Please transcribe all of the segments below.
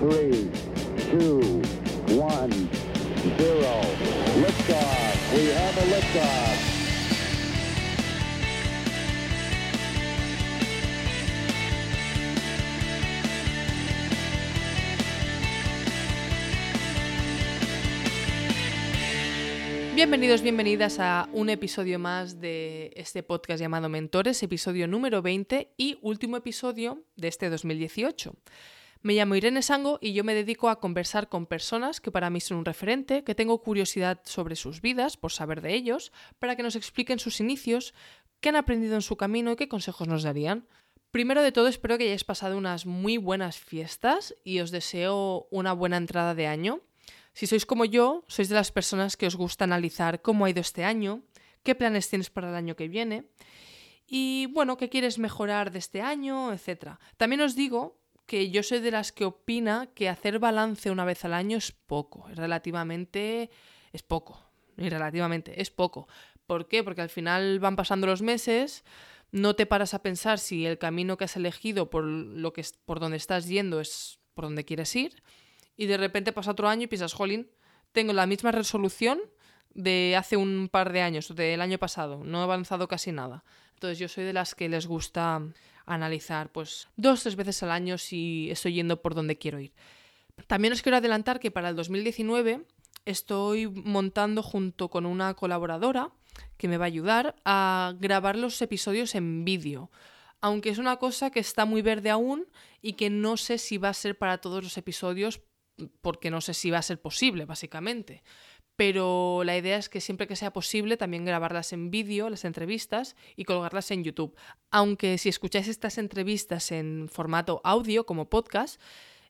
three, two, one, zero. Liftoff. We have a liftoff. Bienvenidos, bienvenidas a un episodio más de este podcast llamado Mentores, episodio número 20 y último episodio de este 2018. Me llamo Irene Sango y yo me dedico a conversar con personas que para mí son un referente, que tengo curiosidad sobre sus vidas, por saber de ellos, para que nos expliquen sus inicios, qué han aprendido en su camino y qué consejos nos darían. Primero de todo, espero que hayáis pasado unas muy buenas fiestas y os deseo una buena entrada de año. Si sois como yo, sois de las personas que os gusta analizar cómo ha ido este año, qué planes tienes para el año que viene y, bueno, qué quieres mejorar de este año, etc. También os digo que yo soy de las que opina que hacer balance una vez al año es poco, relativamente es poco, y relativamente es poco. ¿Por qué? Porque al final van pasando los meses, no te paras a pensar si el camino que has elegido por lo que por donde estás yendo es por donde quieres ir y de repente pasa otro año y piensas, jolín, tengo la misma resolución de hace un par de años, del año pasado, no he avanzado casi nada. Entonces yo soy de las que les gusta analizar pues dos, tres veces al año si estoy yendo por donde quiero ir. También os quiero adelantar que para el 2019 estoy montando junto con una colaboradora que me va a ayudar a grabar los episodios en vídeo. Aunque es una cosa que está muy verde aún y que no sé si va a ser para todos los episodios porque no sé si va a ser posible, básicamente. Pero la idea es que siempre que sea posible también grabarlas en vídeo, las entrevistas, y colgarlas en YouTube. Aunque si escucháis estas entrevistas en formato audio como podcast,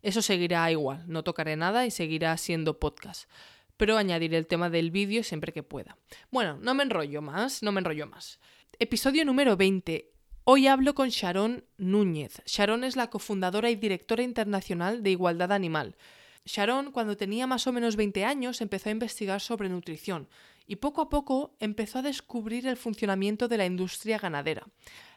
eso seguirá igual, no tocaré nada y seguirá siendo podcast. Pero añadiré el tema del vídeo siempre que pueda. Bueno, no me enrollo más, no me enrollo más. Episodio número 20. Hoy hablo con Sharon Núñez. Sharon es la cofundadora y directora internacional de Igualdad Animal. Sharon, cuando tenía más o menos 20 años, empezó a investigar sobre nutrición y poco a poco empezó a descubrir el funcionamiento de la industria ganadera.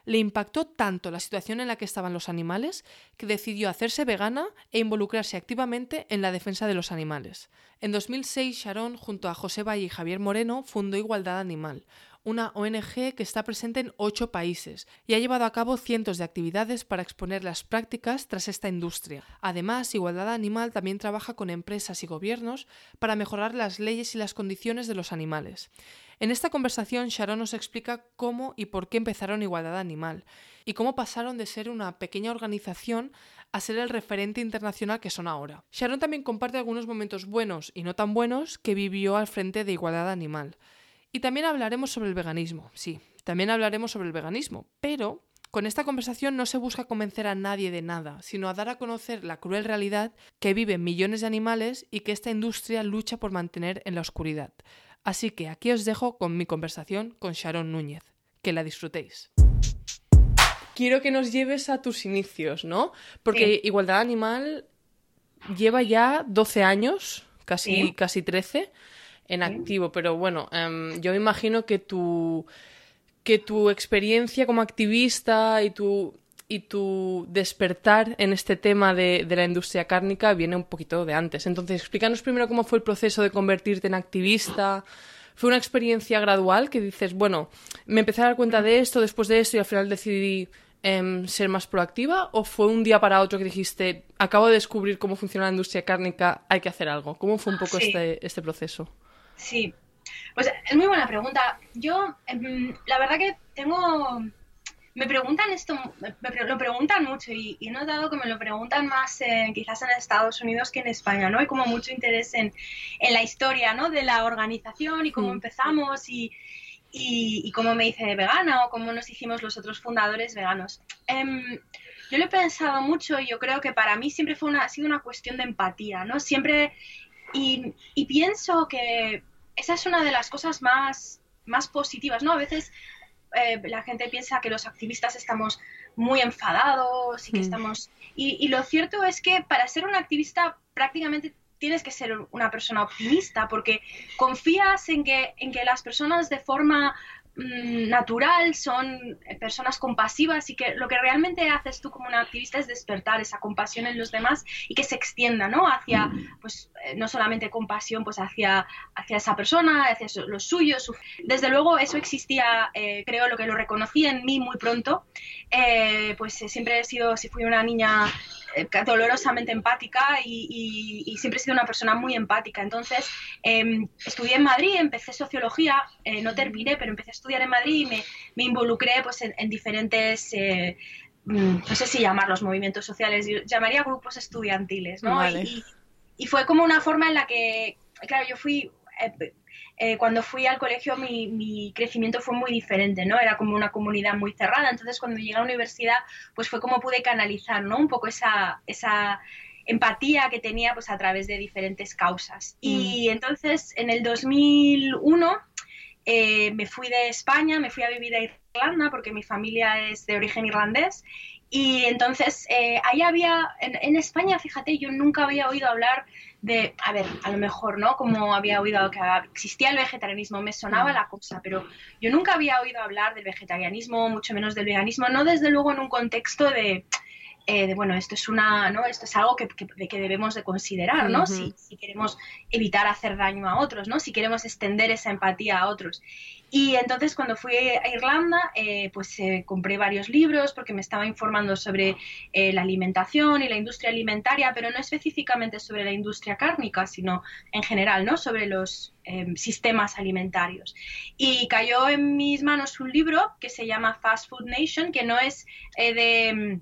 Le impactó tanto la situación en la que estaban los animales que decidió hacerse vegana e involucrarse activamente en la defensa de los animales. En 2006, Sharon, junto a José Valle y Javier Moreno, fundó Igualdad Animal, una ONG que está presente en ocho países y ha llevado a cabo cientos de actividades para exponer las prácticas tras esta industria. Además, Igualdad Animal también trabaja con empresas y gobiernos para mejorar las leyes y las condiciones de los animales. En esta conversación, Sharon nos explica cómo y por qué empezaron Igualdad Animal y cómo pasaron de ser una pequeña organización a ser el referente internacional que son ahora. Sharon también comparte algunos momentos buenos y no tan buenos que vivió al frente de Igualdad Animal. Y también hablaremos sobre el veganismo, sí, también hablaremos sobre el veganismo, pero con esta conversación no se busca convencer a nadie de nada, sino a dar a conocer la cruel realidad que viven millones de animales y que esta industria lucha por mantener en la oscuridad. Así que aquí os dejo con mi conversación con Sharon Núñez. Que la disfrutéis. Quiero que nos lleves a tus inicios, ¿no? Porque Igualdad Animal lleva ya 12 años, casi, casi 13 en activo, pero bueno, em, yo me imagino que tu, que tu experiencia como activista y tu, y tu despertar en este tema de, de, la industria cárnica viene un poquito de antes. Entonces, explícanos primero cómo fue el proceso de convertirte en activista. ¿Fue una experiencia gradual que dices, bueno, me empecé a dar cuenta de esto, después de esto y al final decidí em, ser más proactiva? ¿O fue un día para otro que dijiste, acabo de descubrir cómo funciona la industria cárnica, hay que hacer algo? ¿Cómo fue un poco este, este proceso? Sí, pues es muy buena pregunta. Yo, em, la verdad que tengo, me preguntan esto, me, lo preguntan mucho y, he notado que me lo preguntan más quizás en Estados Unidos que en España, ¿no? Hay como mucho interés en, en la historia, ¿no? De la organización y cómo mm. empezamos y, y, cómo me hice vegana o cómo nos hicimos los otros fundadores veganos. Em, yo lo he pensado mucho y yo creo que para mí siempre fue una, ha sido una cuestión de empatía, ¿no? Siempre y, pienso que esa es una de las cosas más, más positivas, ¿no? A veces eh, la gente piensa que los activistas estamos muy enfadados y que mm. estamos... Y, lo cierto es que para ser un activista prácticamente tienes que ser una persona optimista porque confías en que, en que las personas de forma mm, natural, son personas compasivas y que lo que realmente haces tú como una activista es despertar esa compasión en los demás y que se extienda, ¿no? Hacia, pues, eh, no solamente compasión, pues hacia, hacia esa persona, hacia los suyos. Desde luego eso existía, eh, creo, lo que lo reconocí en mí muy pronto, eh, pues siempre he sido, si fui una niña dolorosamente empática y, siempre he sido una persona muy empática. Entonces, em, estudié en Madrid, empecé sociología, eh, no terminé, pero empecé a estudiar en Madrid y me, me involucré pues, en, diferentes, eh, mm, no sé si llamarlos movimientos sociales, llamaría grupos estudiantiles, ¿no? Y, y, fue como una forma en la que, claro, yo fui... Eh, cuando fui al colegio mi, mi, crecimiento fue muy diferente, ¿no? Era como una comunidad muy cerrada, entonces cuando llegué a la universidad, pues fue como pude canalizar, ¿no? Un poco esa, esa empatía que tenía pues a través de diferentes causas. Y mm. entonces en el 2001 eh, me fui de España, me fui a vivir a Irlanda porque mi familia es de origen irlandés y entonces eh, ahí había, en, en, España, fíjate, yo nunca había oído hablar de, a ver, a lo mejor, ¿no? Como había oído que existía el vegetarianismo, me sonaba mm. la cosa, pero yo nunca había oído hablar del vegetarianismo, mucho menos del veganismo, no desde luego en un contexto de, eh, de bueno, esto es una, ¿no? Esto es algo que, que, debemos de considerar, ¿no? si, si, queremos evitar hacer daño a otros, ¿no? Si queremos extender esa empatía a otros. Y entonces cuando fui a Irlanda, eh, pues eh, compré varios libros porque me estaba informando sobre eh, la alimentación y la industria alimentaria, pero no específicamente sobre la industria cárnica, sino en general, ¿no? Sobre los em, sistemas alimentarios. Y cayó en mis manos un libro que se llama Fast Food Nation, que no es de em,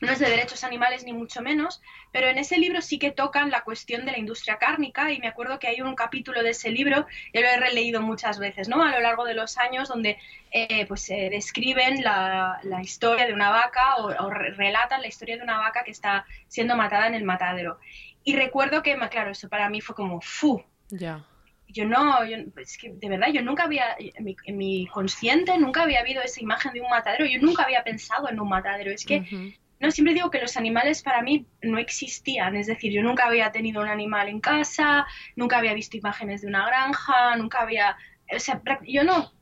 no es de derechos animales ni mucho menos, pero en ese libro sí que tocan la cuestión de la industria cárnica y me acuerdo que hay un capítulo de ese libro, yo lo he releído muchas veces, ¿no? A lo largo de los años donde eh, pues se describen la, historia de una vaca o, relatan la historia de una vaca que está siendo matada en el matadero. Y recuerdo que, claro, eso para mí fue como, ¡fu! Ya. Yo no, es que de verdad, yo nunca había, en mi, en mi, consciente nunca había habido esa imagen de un matadero, yo nunca había pensado en un matadero, es que no, siempre digo que los animales para mí no existían, es decir, yo nunca había tenido un animal en casa, nunca había visto imágenes de una granja, nunca había, o sea, yo no,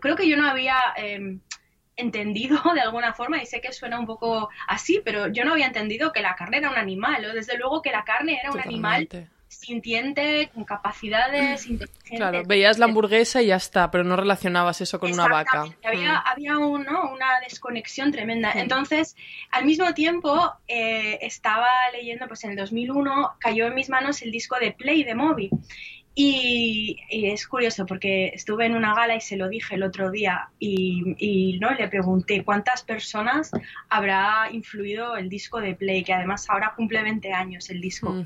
creo que yo no había em, entendido de alguna forma, y sé que suena un poco así, pero yo no había entendido que la carne era un animal, o desde luego que la carne era un animal sintiente, con capacidades, inteligente. Claro, veías la hamburguesa y ya está, pero no relacionabas eso con una vaca. Había, mm. había una desconexión tremenda. Entonces, al mismo tiempo, eh, estaba leyendo, pues en el 2001 cayó en mis manos el disco de Play de Moby. Y, es curioso porque estuve en una gala y se lo dije el otro día y, ¿no? le pregunté cuántas personas habrá influido el disco de Play, que además ahora cumple 20 años el disco.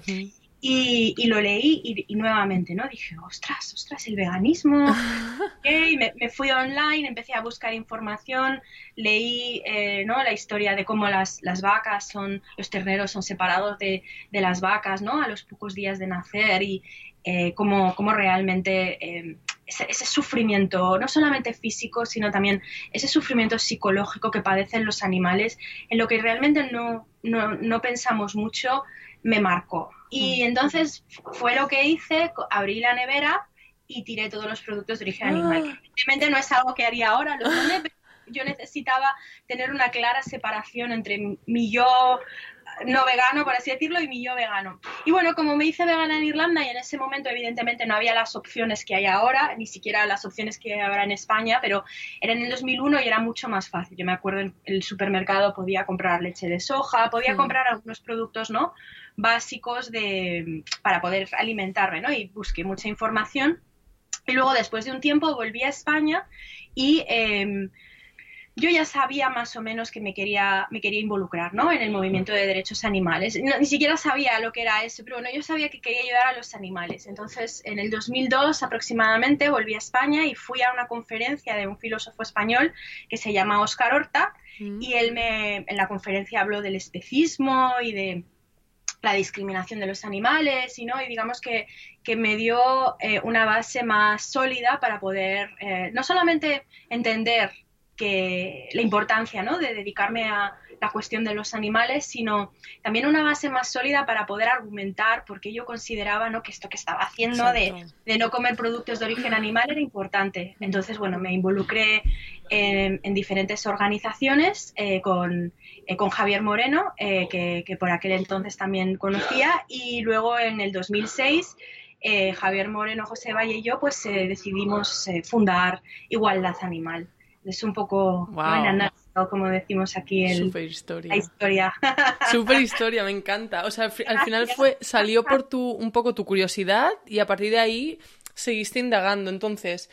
Y, lo leí y, nuevamente, ¿no? Dije, ostras, ostras, el veganismo. okay, me, me, fui online, empecé a buscar información, leí eh, ¿no? la historia de cómo las, las, vacas son, los terneros son separados de, de, las vacas, ¿no? A los pocos días de nacer y eh, cómo, cómo, realmente eh, ese, ese, sufrimiento, no solamente físico, sino también ese sufrimiento psicológico que padecen los animales, en lo que realmente no, no, no pensamos mucho, me marcó. Y mm. entonces fue lo que hice, abrí la nevera y tiré todos los productos de origen animal. Ah. Evidentemente no es algo que haría ahora, lo pero yo necesitaba tener una clara separación entre mi yo no vegano, por así decirlo, y mi yo vegano. Y bueno, como me hice vegana en Irlanda y en ese momento evidentemente no había las opciones que hay ahora, ni siquiera las opciones que hay ahora en España, pero era en el 2001 y era mucho más fácil. Yo me acuerdo en el supermercado podía comprar leche de soja, podía comprar algunos productos, ¿no? Básicos de, para poder alimentarme, ¿no? Y busqué mucha información. Y luego, después de un tiempo, volví a España y em, yo ya sabía más o menos que me quería, me quería involucrar ¿no? en el movimiento de derechos animales. ni siquiera sabía lo que era eso, pero bueno, yo sabía que quería ayudar a los animales. Entonces, en el 2002 aproximadamente volví a España y fui a una conferencia de un filósofo español que se llama Oscar Horta mm. y él me, en la conferencia habló del especismo y de la discriminación de los animales y, ¿no? y digamos que, que me dio eh, una base más sólida para poder eh, no solamente entender que la importancia ¿no? de dedicarme a la cuestión de los animales, sino también una base más sólida para poder argumentar porque yo consideraba ¿no? que esto que estaba haciendo de, de, no comer productos de origen animal era importante. Entonces, bueno, me involucré en, diferentes organizaciones eh, con, eh, con, Javier Moreno, eh, que, que, por aquel entonces también conocía, y luego en el 2006 Javier Moreno, José Valle y yo pues decidimos fundar Igualdad Animal. Es un poco wow. como decimos aquí el, Super historia. la historia. Super historia, me encanta. O sea, al final fue salió por tu un poco tu curiosidad y a partir de ahí seguiste indagando. Entonces,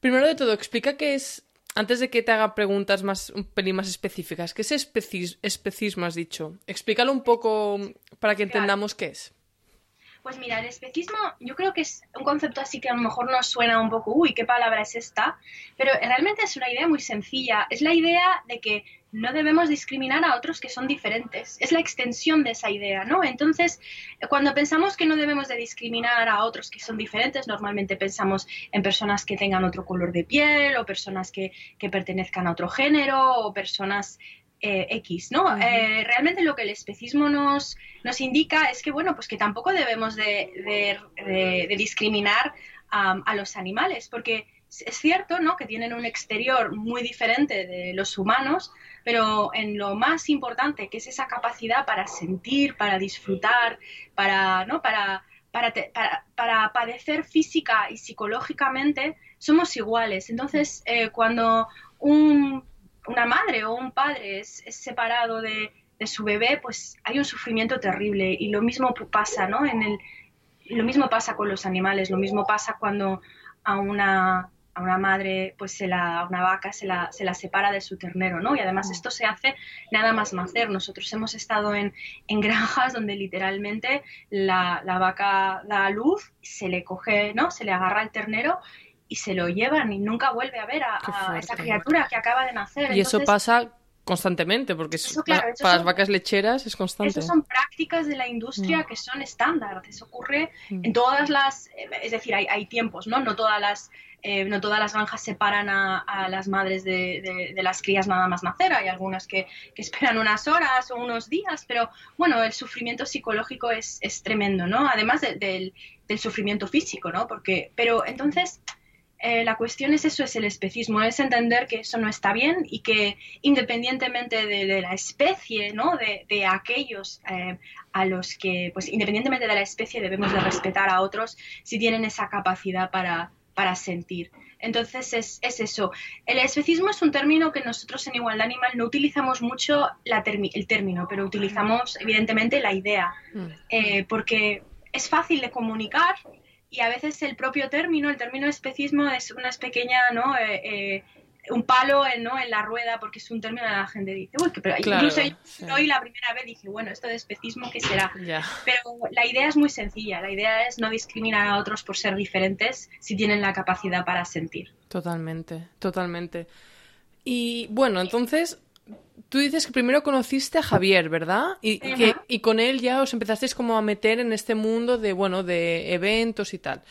primero de todo, explica qué es antes de que te haga preguntas más, un pelín más específicas, ¿qué es especismo, has dicho? Explícalo un poco para que entendamos qué es. Pues mira, el especismo yo creo que es un concepto así que a lo mejor nos suena un poco, uy, ¿qué palabra es esta? Pero realmente es una idea muy sencilla. Es la idea de que no debemos discriminar a otros que son diferentes. Es la extensión de esa idea, ¿no? Entonces, cuando pensamos que no debemos de discriminar a otros que son diferentes, normalmente pensamos en personas que tengan otro color de piel o personas que, que pertenezcan a otro género o personas eh, X, ¿no? Eh, realmente lo que el especismo nos, nos indica es que, bueno, pues que tampoco debemos de, discriminar a los animales, porque es cierto, ¿no? Que tienen un exterior muy diferente de los humanos, pero en lo más importante, que es esa capacidad para sentir, para disfrutar, para, ¿no? Para, para, para, padecer física y psicológicamente, somos iguales. Entonces, eh, cuando un una madre o un padre es, separado de, su bebé, pues hay un sufrimiento terrible y lo mismo pasa, ¿no? En el, lo mismo pasa con los animales, lo mismo pasa cuando a una, a una madre, pues se la, a una vaca se la, se la separa de su ternero, ¿no? Y además esto se hace nada más nacer. Nosotros hemos estado en, en granjas donde literalmente la, la, vaca da a luz, se le coge, ¿no? Se le agarra el ternero y se lo llevan y nunca vuelve a ver a, esa criatura que acaba de nacer. Y eso pasa constantemente, porque para, las vacas lecheras es constante. Esas son prácticas de la industria mm. que son estándar. Eso ocurre mm. en todas las, es decir, hay, hay tiempos, ¿no? No todas las, eh, no todas las granjas separan a, a las madres de, de, las crías nada más nacer. Hay algunas que, que, esperan unas horas o unos días, pero bueno, el sufrimiento psicológico es, es tremendo, ¿no? Además del, del sufrimiento físico, ¿no? Porque, pero entonces eh, la cuestión es eso, es el especismo, es entender que eso no está bien y que independientemente de, la especie, ¿no? de, aquellos eh, a los que, pues independientemente de la especie, debemos de respetar a otros si tienen esa capacidad para, para sentir. Entonces es, es, eso. El especismo es un término que nosotros en Igualdad Animal no utilizamos mucho la el término, pero utilizamos evidentemente la idea, mm. eh, porque es fácil de comunicar, y a veces el propio término, el término especismo es una pequeña, ¿no? Eh, eh, un palo en, ¿no? en la rueda porque es un término que la gente dice, uy, pero incluso yo hoy la primera vez dije, bueno, esto de especismo, ¿qué será? Pero la idea es muy sencilla, la idea es no discriminar a otros por ser diferentes si tienen la capacidad para sentir. Totalmente, totalmente. Y bueno, entonces tú dices que primero conociste a Javier, ¿verdad? Y, que, y con él ya os empezasteis como a meter en este mundo de, bueno, de eventos y tal.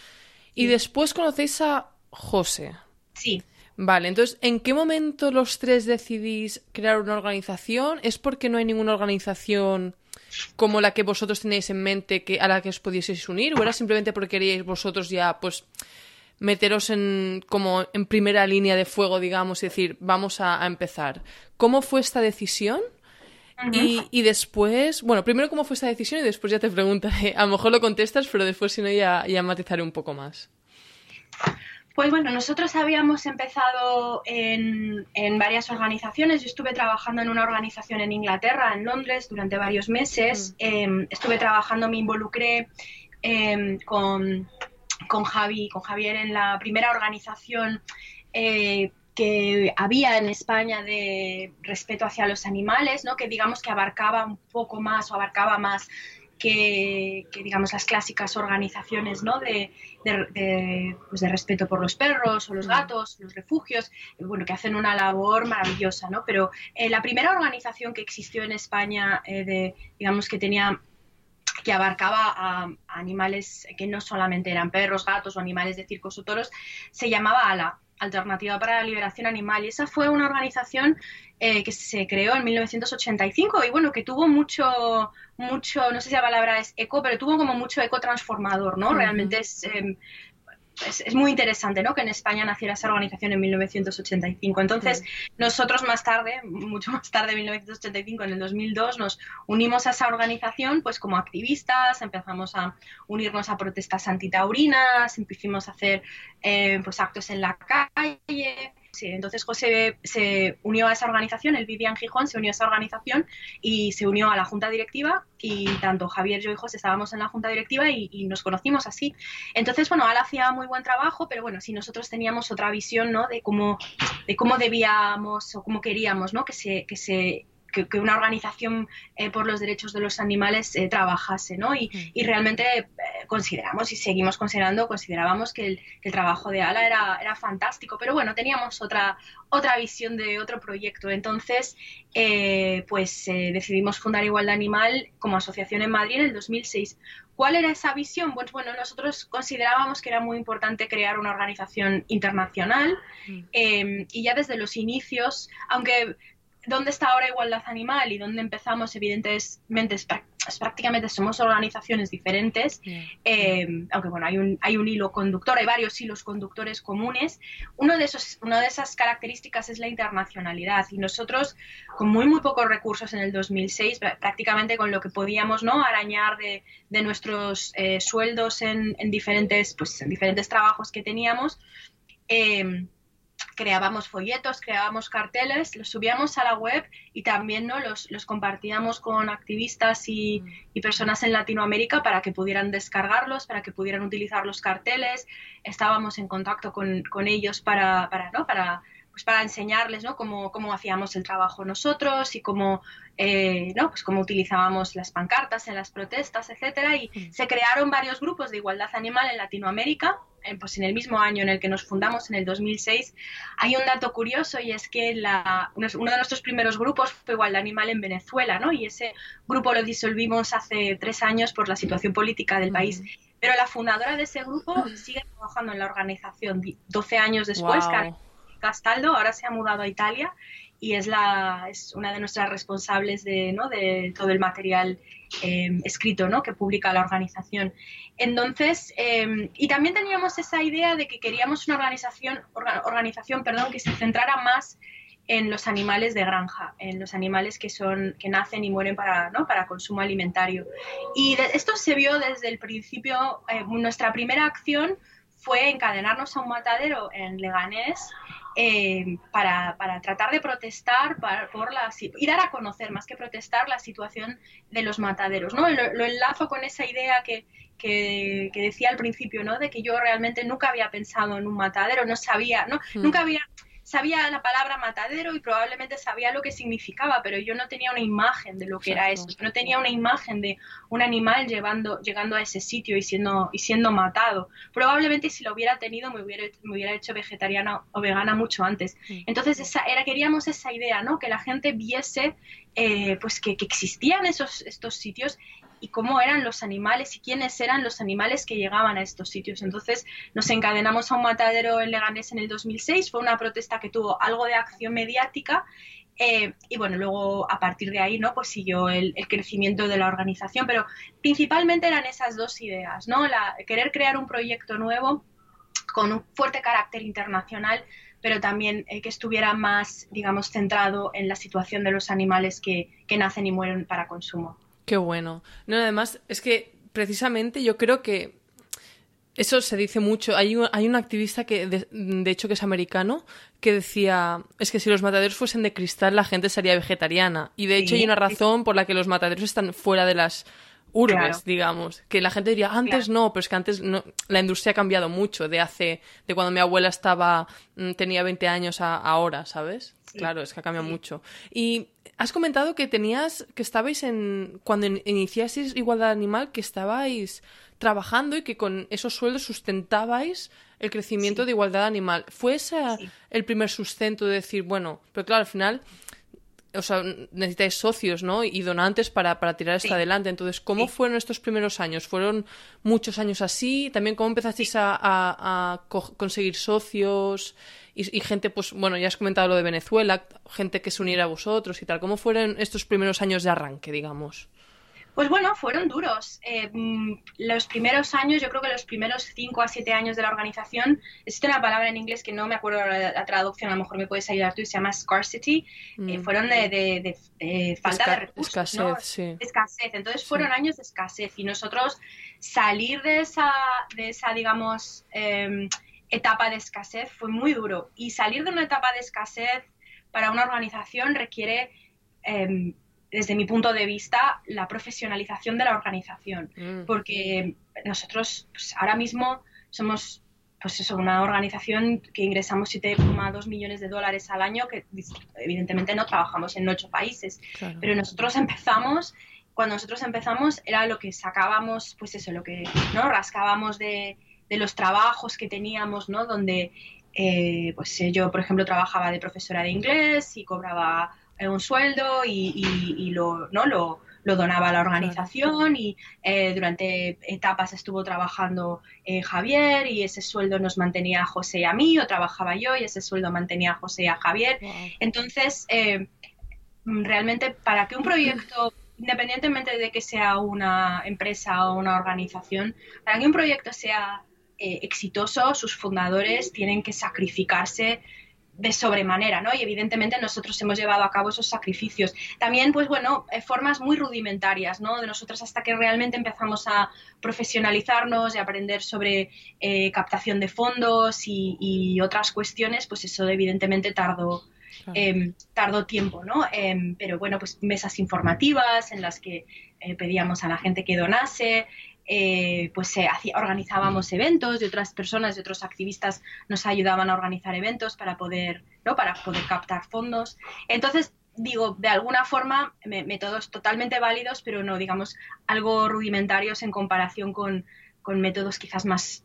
Y después conocéis a José. Sí. Vale, entonces, ¿en qué momento los tres decidís crear una organización? ¿Es porque no hay ninguna organización como la que vosotros tenéis en mente que, a la que os pudieseis unir? ¿O era simplemente porque queríais vosotros ya, pues, meteros en como en primera línea de fuego, digamos, y decir, vamos a, empezar. ¿Cómo fue esta decisión? y, y, después, bueno, primero cómo fue esta decisión y después ya te preguntaré, a lo mejor lo contestas, pero después si no ya, ya matizaré un poco más. Pues bueno, nosotros habíamos empezado en, en, varias organizaciones. Yo estuve trabajando en una organización en Inglaterra, en Londres, durante varios meses. Em, estuve trabajando, me involucré em, con con Javi, con Javier en la primera organización eh, que había en España de respeto hacia los animales, ¿no? que digamos que abarcaba un poco más o abarcaba más que, digamos las clásicas organizaciones ¿no? de, pues de, respeto por los perros o los mm. gatos, los refugios, bueno, que hacen una labor maravillosa, ¿no? Pero eh, la primera organización que existió en España, eh, de, digamos que tenía que abarcaba a, animales que no solamente eran perros, gatos o animales de circos o toros, se llamaba ALA, Alternativa para la Liberación Animal. Y esa fue una organización eh, que se creó en 1985 y bueno, que tuvo mucho, mucho, no sé si la palabra es eco, pero tuvo como mucho eco transformador, ¿no? Realmente es, em, es, muy interesante ¿no? que en España naciera esa organización en 1985. Entonces, nosotros más tarde, mucho más tarde, en 1985, en el 2002, nos unimos a esa organización pues como activistas, empezamos a unirnos a protestas antitaurinas, empezamos a hacer eh, pues actos en la calle, Entonces José se unió a esa organización, el Vivian Gijón se unió a esa organización y se unió a la junta directiva y tanto Javier, yo y José estábamos en la junta directiva y, nos conocimos así. Entonces, bueno, él hacía muy buen trabajo, pero bueno, si nosotros teníamos otra visión, ¿no? De cómo, de cómo debíamos o cómo queríamos, ¿no? Que se, que se que, una organización eh, por los derechos de los animales eh, trabajase, ¿no? Y, mm. realmente eh, consideramos y seguimos considerando, considerábamos que el, trabajo de ALA era, era, fantástico, pero bueno, teníamos otra, otra visión de otro proyecto. Entonces, pues decidimos fundar Igualdad Animal como asociación en Madrid en el 2006. ¿Cuál era esa visión? Pues bueno, nosotros considerábamos que era muy importante crear una organización internacional mm. y ya desde los inicios, aunque dónde está ahora Igualdad Animal y dónde empezamos, evidentemente, es, prácticamente somos organizaciones diferentes, eh, aunque bueno, hay un, hay un hilo conductor, hay varios hilos conductores comunes. Uno de esos, una de esas características es la internacionalidad y nosotros, con muy, muy pocos recursos en el 2006, prácticamente con lo que podíamos ¿no? arañar de, de nuestros eh, sueldos en, en, diferentes, pues, en diferentes trabajos que teníamos, eh, creábamos folletos, creábamos carteles, los subíamos a la web y también ¿no? los, los compartíamos con activistas y, y, personas en Latinoamérica para que pudieran descargarlos, para que pudieran utilizar los carteles. Estábamos en contacto con, con ellos para, para, ¿no? para, pues para enseñarles ¿no? cómo, cómo hacíamos el trabajo nosotros y cómo, eh, ¿no? pues cómo utilizábamos las pancartas en las protestas, etcétera. Y se crearon varios grupos de igualdad animal en Latinoamérica pues en el mismo año en el que nos fundamos, en el 2006, hay un dato curioso y es que la, uno de nuestros primeros grupos fue Igualdad Animal en Venezuela, ¿no? Y ese grupo lo disolvimos hace tres años por la situación política del país. Pero la fundadora de ese grupo sigue trabajando en la organización 12 años después, Castaldo, ahora se ha mudado a Italia y es, la, es una de nuestras responsables de, ¿no? de todo el material eh, escrito ¿no? que publica la organización. Entonces, eh, y también teníamos esa idea de que queríamos una organización, organización perdón, que se centrara más en los animales de granja, en los animales que son que nacen y mueren para, ¿no? para consumo alimentario. Y esto se vio desde el principio. Eh, nuestra primera acción fue encadenarnos a un matadero en Leganés eh, para, para, tratar de protestar por la, y dar a conocer, más que protestar, la situación de los mataderos. ¿no? Lo, enlazo con esa idea que, que, decía al principio, ¿no? de que yo realmente nunca había pensado en un matadero, no sabía, ¿no? Hmm. nunca había sabía la palabra matadero y probablemente sabía lo que significaba, pero yo no tenía una imagen de lo que era eso, no tenía una imagen de un animal llevando, llegando a ese sitio y siendo, y siendo matado. Probablemente si lo hubiera tenido me hubiera, me hubiera hecho vegetariana o vegana mucho antes. Entonces esa, era, queríamos esa idea, ¿no? Que la gente viese eh, pues que, que, existían esos, estos sitios y cómo eran los animales y quiénes eran los animales que llegaban a estos sitios. Entonces nos encadenamos a un matadero en Leganés en el 2006, fue una protesta que tuvo algo de acción mediática eh, y bueno, luego a partir de ahí, ¿no? Pues siguió el, crecimiento de la organización, pero principalmente eran esas dos ideas, ¿no? Querer crear un proyecto nuevo con un fuerte carácter internacional, pero también que estuviera más, digamos, centrado en la situación de los animales que nacen y mueren para consumo. Qué bueno. No, además, es que precisamente yo creo que eso se dice mucho. Hay un, hay un activista que, de, hecho, que es americano, que decía, es que si los mataderos fuesen de cristal, la gente sería vegetariana. Y de hecho hay una razón por la que los mataderos están fuera de las urbes, digamos. Que la gente diría, antes no, pero es que antes no, la industria ha cambiado mucho de hace, de cuando mi abuela estaba, mm, tenía 20 años a, ahora, ¿sabes? Claro, es que ha cambiado mucho. Y has comentado que tenías, que estabais en, cuando iniciasteis Igualdad Animal, que estabais trabajando y que con esos sueldos sustentabais el crecimiento de Igualdad Animal. ¿Fue ese el primer sustento de decir, bueno, pero claro, al final o sea, necesitáis socios, ¿no? Y donantes para, para tirar esto adelante. Entonces, ¿cómo fueron estos primeros años? ¿Fueron muchos años así? ¿También cómo empezasteis a, a, conseguir socios? Y, gente, pues bueno, ya has comentado lo de Venezuela, gente que se uniera a vosotros y tal. ¿Cómo fueron estos primeros años de arranque, digamos? Pues bueno, fueron duros. Eh, mm, los primeros años, yo creo que los primeros cinco a siete años de la organización, existe una palabra en inglés que no me acuerdo la, traducción, a lo mejor me puedes ayudar tú, y se llama scarcity. Eh, mm. fueron de, falta de recursos. Escasez, sí. Escasez. Entonces fueron años de escasez y nosotros salir de esa, de esa digamos, em, etapa de escasez fue muy duro. Y salir de una etapa de escasez para una organización requiere em, desde mi punto de vista, la profesionalización de la organización. Mm. Porque nosotros pues, ahora mismo somos pues eso, una organización que ingresamos 7,2 millones de dólares al año, que evidentemente no trabajamos en ocho países, pero nosotros empezamos, cuando nosotros empezamos era lo que sacábamos, pues eso, lo que no rascábamos de, de los trabajos que teníamos, ¿no? Donde eh, pues yo, por ejemplo, trabajaba de profesora de inglés y cobraba un sueldo y, lo, ¿no? Lo, donaba a la organización y eh, durante etapas estuvo trabajando eh, Javier y ese sueldo nos mantenía a José y a mí o trabajaba yo y ese sueldo mantenía a José y a Javier. Entonces, eh, realmente para que un proyecto, independientemente de que sea una empresa o una organización, para que un proyecto sea exitoso, sus fundadores tienen que sacrificarse de sobremanera, ¿no? Y evidentemente nosotros hemos llevado a cabo esos sacrificios. También, pues bueno, eh, formas muy rudimentarias, ¿no? De nosotros hasta que realmente empezamos a profesionalizarnos y aprender sobre eh, captación de fondos y, otras cuestiones, pues eso evidentemente tardó, em, tardó tiempo, ¿no? Em, pero bueno, pues mesas informativas en las que eh, pedíamos a la gente que donase, eh, pues organizábamos eventos y otras personas y otros activistas nos ayudaban a organizar eventos para poder, ¿no? para poder captar fondos. Entonces, digo, de alguna forma, métodos totalmente válidos, pero no, digamos, algo rudimentarios en comparación con, con métodos quizás más eh,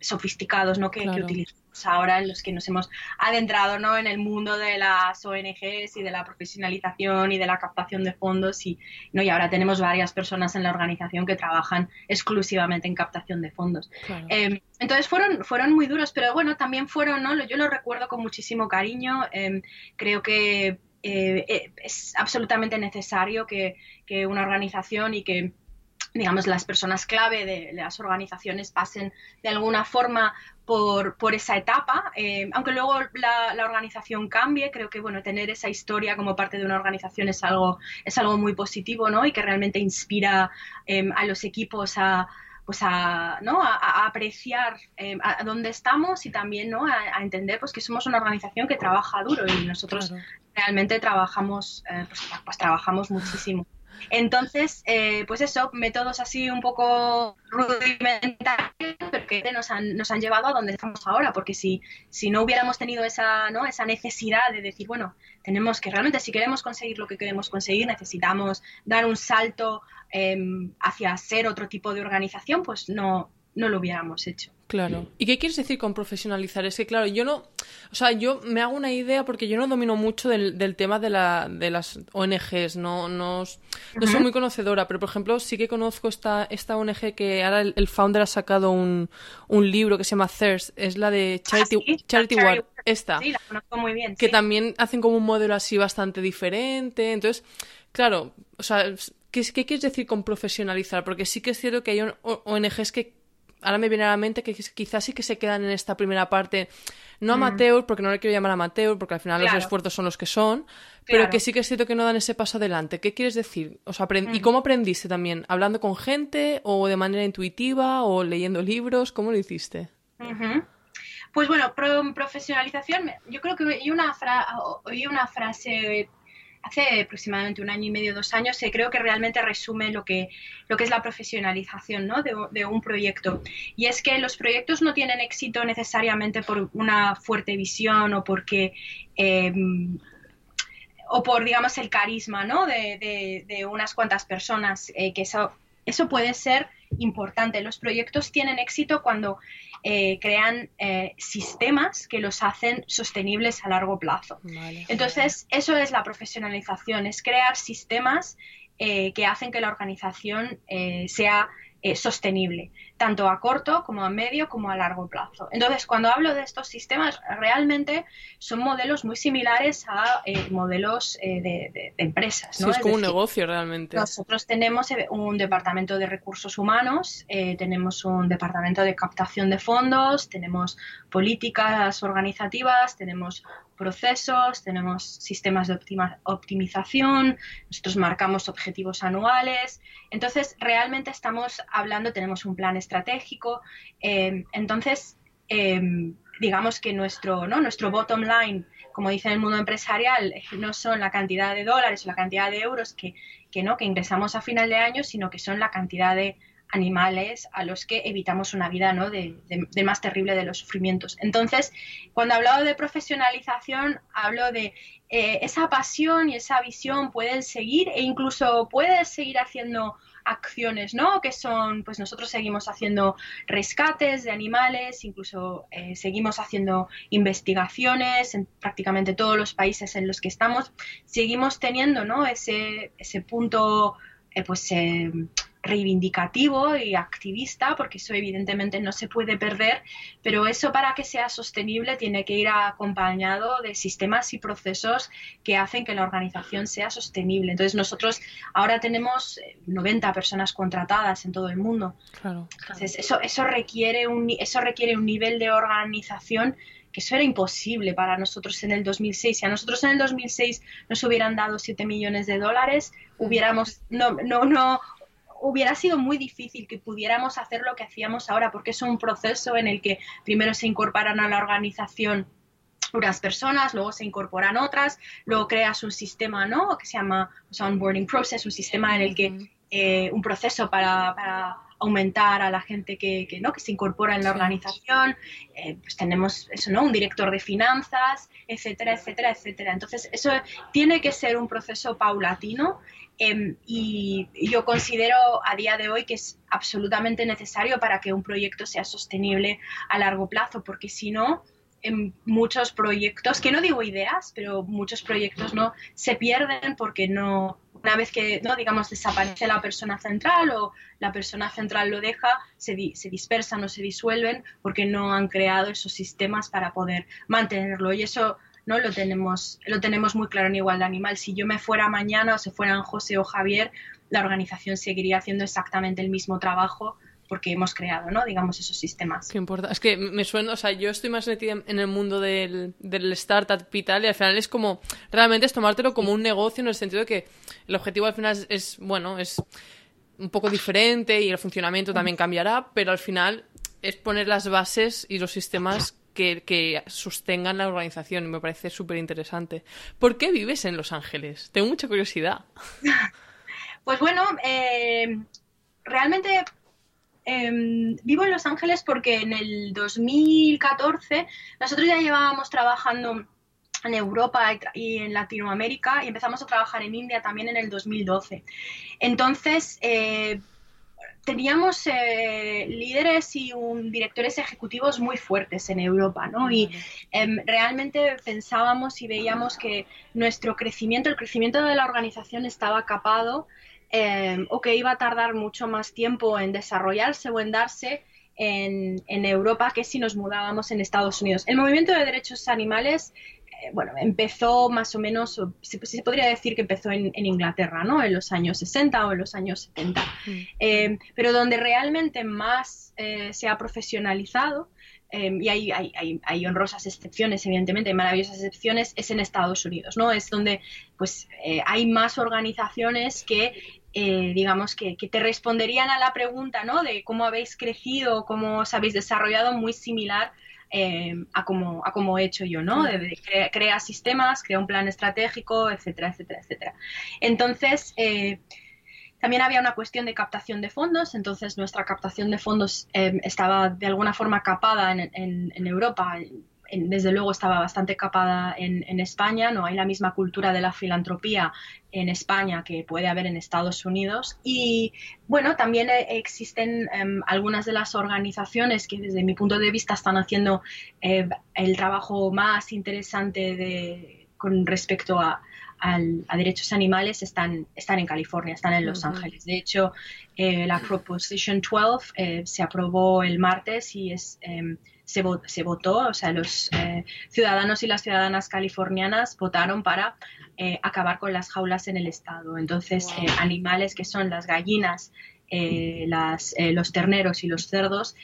sofisticados ¿no? que, que utilizamos ahora en los que nos hemos adentrado ¿no? en el mundo de las ONGs y de la profesionalización y de la captación de fondos y, ¿no? y ahora tenemos varias personas en la organización que trabajan exclusivamente en captación de fondos. Em, entonces fueron, fueron muy duros, pero bueno, también fueron, ¿no? yo lo recuerdo con muchísimo cariño, em, creo que eh, eh, es absolutamente necesario que, que una organización y que digamos, las personas clave de, las organizaciones pasen de alguna forma por, por esa etapa, eh, aunque luego la, la, organización cambie, creo que bueno, tener esa historia como parte de una organización es algo, es algo muy positivo, ¿no? Y que realmente inspira em, a los equipos a, pues a, ¿no? a, apreciar em, a, dónde estamos y también ¿no? a, entender pues, que somos una organización que trabaja duro y nosotros realmente trabajamos, eh, pues, pues, trabajamos muchísimo. Entonces, eh, pues eso, métodos así un poco rudimentarios, pero que nos han, nos han llevado a donde estamos ahora, porque si, si no hubiéramos tenido esa, ¿no? esa necesidad de decir, bueno, tenemos que realmente, si queremos conseguir lo que queremos conseguir, necesitamos dar un salto em, hacia ser otro tipo de organización, pues no, no lo hubiéramos hecho. Claro. ¿Y qué quieres decir con profesionalizar? Es que, claro, yo no. O sea, yo me hago una idea porque yo no domino mucho del, del tema de, la, de las ONGs. No, no, no soy muy conocedora, pero por ejemplo, sí que conozco esta, esta ONG que ahora el, founder ha sacado un, un, libro que se llama Thirst. Es la de Charity, ah, Charity, War. Esta. Sí, la conozco muy bien. Que también hacen como un modelo así bastante diferente. Entonces, claro, o sea, ¿qué, ¿qué quieres decir con profesionalizar? Porque sí que es cierto que hay ONGs que ahora me viene a la mente que quizás sí que se quedan en esta primera parte, no mm. amateur, porque no le quiero llamar amateur, porque al final los esfuerzos son los que son, pero que sí que es cierto que no dan ese paso adelante. ¿Qué quieres decir? O ¿Y mm. cómo aprendiste también? ¿Hablando con gente o de manera intuitiva o leyendo libros? ¿Cómo lo hiciste? Pues bueno, profesionalización, yo creo que oí una, oí una frase hace aproximadamente un año y medio, dos años, eh, creo que realmente resume lo que, lo que es la profesionalización ¿no? de, un proyecto. Y es que los proyectos no tienen éxito necesariamente por una fuerte visión o porque... Em, o por, digamos, el carisma ¿no? de, unas cuantas personas, eh, que eso, eso puede ser importante. Los proyectos tienen éxito cuando eh, crean eh, sistemas que los hacen sostenibles a largo plazo. Entonces, eso es la profesionalización, es crear sistemas eh, que hacen que la organización sea eh, sostenible, tanto a corto como a medio como a largo plazo. Entonces, cuando hablo de estos sistemas, realmente son modelos muy similares a eh, modelos eh, de, empresas. ¿no? es, como un negocio realmente. Nosotros tenemos un departamento de recursos humanos, tenemos un departamento de captación de fondos, tenemos políticas organizativas, tenemos procesos, tenemos sistemas de optimización, nosotros marcamos objetivos anuales. Entonces, realmente estamos hablando, tenemos un plan estratégico. Eh, entonces, eh, digamos que nuestro, ¿no? nuestro bottom line, como dice el mundo empresarial, no son la cantidad de dólares o la cantidad de euros que, que, ¿no? que ingresamos a final de año, sino que son la cantidad de animales a los que evitamos una vida ¿no? de, más terrible de los sufrimientos. Entonces, cuando hablo de profesionalización, hablo de eh, esa pasión y esa visión pueden seguir e incluso puedes seguir haciendo acciones, ¿no? Que son, pues nosotros seguimos haciendo rescates de animales, incluso eh, seguimos haciendo investigaciones en prácticamente todos los países en los que estamos. Seguimos teniendo, ¿no? Ese, ese punto, eh, pues reivindicativo y activista, porque eso evidentemente no se puede perder, pero eso para que sea sostenible tiene que ir acompañado de sistemas y procesos que hacen que la organización sea sostenible. Entonces nosotros ahora tenemos 90 eh, personas contratadas en todo el mundo. Entonces eso, eso, requiere un, eso requiere un nivel de organización que eso era imposible para nosotros en el 2006. Si a nosotros en el 2006 nos hubieran dado 7 millones de dólares, hubiéramos, no, no, no, hubiera sido muy difícil que pudiéramos hacer lo que hacíamos ahora, porque es un proceso en el que primero se incorporan a la organización unas personas, luego se incorporan otras, luego creas un sistema, ¿no? Que se llama onboarding process, un sistema en el que eh, un proceso para, aumentar a la gente que, ¿no? que se incorpora en la organización, eh, pues tenemos eso, ¿no? Un director de finanzas, etcétera, etcétera, etcétera. Entonces, eso tiene que ser un proceso paulatino Em, y yo considero a día de hoy que es absolutamente necesario para que un proyecto sea sostenible a largo plazo, porque si no, en muchos proyectos, que no digo ideas, pero muchos proyectos no se pierden porque no, una vez que, no digamos, desaparece la persona central o la persona central lo deja, se, se dispersan o se disuelven porque no han creado esos sistemas para poder mantenerlo. Y eso ¿no? Lo tenemos, lo tenemos muy claro en Igualdad Animal. Si yo me fuera mañana o se fueran José o Javier, la organización seguiría haciendo exactamente el mismo trabajo porque hemos creado, ¿no? Digamos, esos sistemas. Qué importa. Es que me suena, o sea, yo estoy más metida en el mundo del, del startup y tal, y al final es como, realmente es tomártelo como un negocio en el sentido de que el objetivo al final es bueno, es un poco diferente y el funcionamiento también cambiará, pero al final es poner las bases y los sistemas que, sostengan la organización y me parece súper interesante. ¿Por qué vives en Los Ángeles? Tengo mucha curiosidad. Pues bueno, eh, realmente em, vivo en Los Ángeles porque en el 2014 nosotros ya llevábamos trabajando en Europa y en Latinoamérica y empezamos a trabajar en India también en el 2012. Entonces, eh, teníamos eh, líderes y un, directores ejecutivos muy fuertes en Europa, ¿no? Y em, realmente pensábamos y veíamos que nuestro crecimiento, el crecimiento de la organización estaba capado em, o que iba a tardar mucho más tiempo en desarrollarse o en darse en, en, Europa que si nos mudábamos en Estados Unidos. El movimiento de derechos animales bueno, empezó más o menos, se, se podría decir que empezó en, Inglaterra, ¿no? En los años 60 o en los años 70. Mm. Eh, pero donde realmente más eh, se ha profesionalizado, eh, y hay, hay, hay, honrosas excepciones, evidentemente, hay maravillosas excepciones, es en Estados Unidos, ¿no? Es donde pues hay más organizaciones que digamos, que, que, te responderían a la pregunta, ¿no? De cómo habéis crecido, cómo os habéis desarrollado, muy similar eh, a, como, a he hecho yo, ¿no? De, crea sistemas, crea un plan estratégico, etcétera, etcétera, etcétera. Entonces, eh, también había una cuestión de captación de fondos, entonces nuestra captación de fondos eh, estaba de alguna forma capada en, en Europa desde luego estaba bastante capada en, España, no hay la misma cultura de la filantropía en España que puede haber en Estados Unidos. Y bueno, también eh, existen em, algunas de las organizaciones que desde mi punto de vista están haciendo eh, el trabajo más interesante de, con respecto a, a derechos animales están, están en California, están en Los Ángeles. De hecho, eh, la Proposition 12 eh, se aprobó el martes y es, em, se, se, votó, o sea, los eh, ciudadanos y las ciudadanas californianas votaron para acabar con las jaulas en el estado. Entonces, animales que son las gallinas, las, los terneros y los cerdos,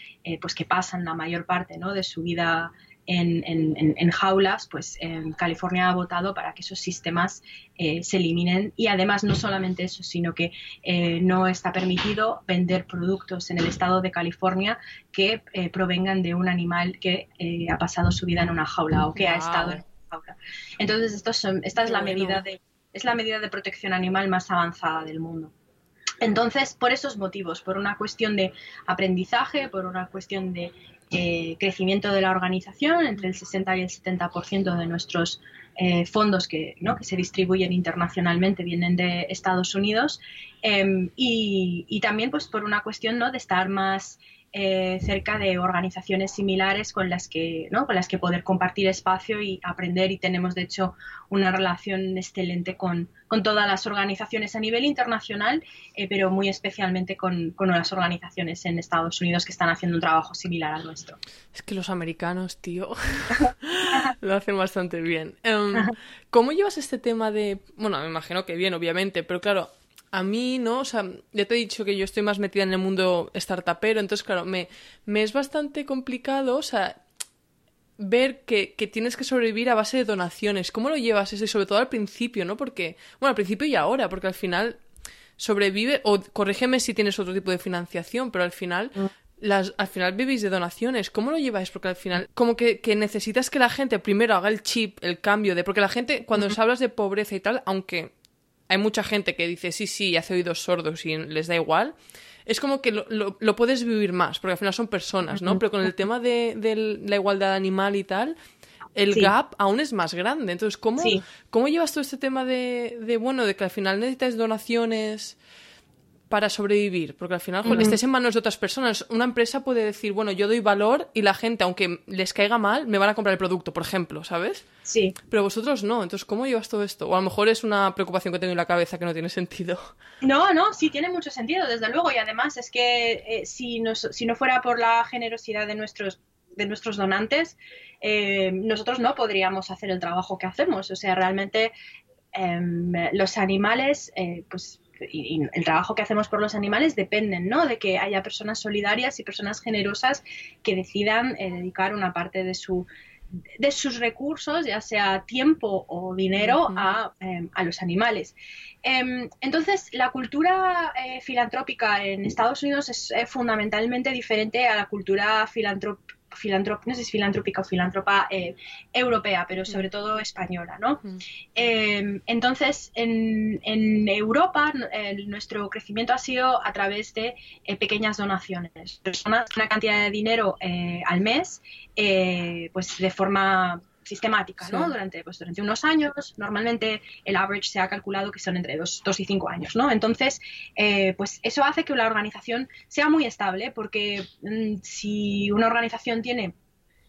pues que pasan la mayor parte ¿no? de su vida en, jaulas, pues California ha votado para que esos sistemas eh, se eliminen y además no solamente eso, sino que eh, no está permitido vender productos en el estado de California que eh, provengan de un animal que ha pasado su vida en una jaula o que ha estado en una jaula. Entonces, estos son, esta es la medida de es la medida de protección animal más avanzada del mundo. Entonces, por esos motivos, por una cuestión de aprendizaje, por una cuestión de eh, crecimiento de la organización, entre el 60 y el 70% de nuestros eh, fondos que, que, se distribuyen internacionalmente vienen de Estados Unidos em, y, y, también pues por una cuestión ¿no? de estar más eh, cerca de organizaciones similares con las que ¿no? con las que poder compartir espacio y aprender. Y tenemos de hecho una relación excelente con, con todas las organizaciones a nivel internacional eh, pero muy especialmente con, con las organizaciones en Estados Unidos que están haciendo un trabajo similar al nuestro. Es que los americanos tío lo hacen bastante bien. Em, ¿cómo llevas este tema de bueno me imagino que bien obviamente pero claro a mí, ¿no? O sea, ya te he dicho que yo estoy más metida en el mundo startupero, entonces, claro, me, me es bastante complicado, o sea, ver que, que, tienes que sobrevivir a base de donaciones. ¿Cómo lo llevas eso? Y sobre todo al principio, ¿no? Porque, bueno, al principio y ahora, porque al final sobrevive, o corrígeme si tienes otro tipo de financiación, pero al final... Mm. Las, al final vivís de donaciones. ¿Cómo lo lleváis? Porque al final, como que, que, necesitas que la gente primero haga el chip, el cambio de. Porque la gente, cuando nos hablas de pobreza y tal, aunque hay mucha gente que dice sí, sí, hace oídos sordos y les da igual. Es como que lo, lo, puedes vivir más, porque al final son personas, ¿no? Pero con el tema de, la igualdad animal y tal, el gap aún es más grande. Entonces, ¿cómo, ¿cómo llevas todo este tema de, de, bueno, de que al final necesitas donaciones? Para sobrevivir, porque al final, estés en manos de otras personas. Una empresa puede decir, bueno, yo doy valor y la gente, aunque les caiga mal, me van a comprar el producto, por ejemplo, ¿sabes? Sí. Pero vosotros no. Entonces, ¿cómo llevas todo esto? O a lo mejor es una preocupación que tengo en la cabeza que no tiene sentido. No, no, sí tiene mucho sentido, desde luego. Y además es que eh, si, si no fuera por la generosidad de nuestros de nuestros donantes, eh, nosotros no podríamos hacer el trabajo que hacemos. O sea, realmente em, los animales, eh, pues y, el trabajo que hacemos por los animales dependen, ¿no? De que haya personas solidarias y personas generosas que decidan eh, dedicar una parte de su de sus recursos, ya sea tiempo o dinero, a, em, a, los animales. Em, entonces, la cultura eh, filantrópica en Estados Unidos es fundamentalmente diferente a la cultura filantrópica no sé si filantrópica o filántropa eh, europea, pero sobre mm. todo española, ¿no? Mm. Em, entonces, en, Europa nuestro crecimiento ha sido a través de eh, pequeñas donaciones, una cantidad de dinero eh, al mes, pues de forma sistemática, ¿no? Durante, pues, durante unos años, normalmente el average se ha calculado que son entre dos, y cinco años, ¿no? Entonces, eh, pues eso hace que la organización sea muy estable, porque mm, si una organización tiene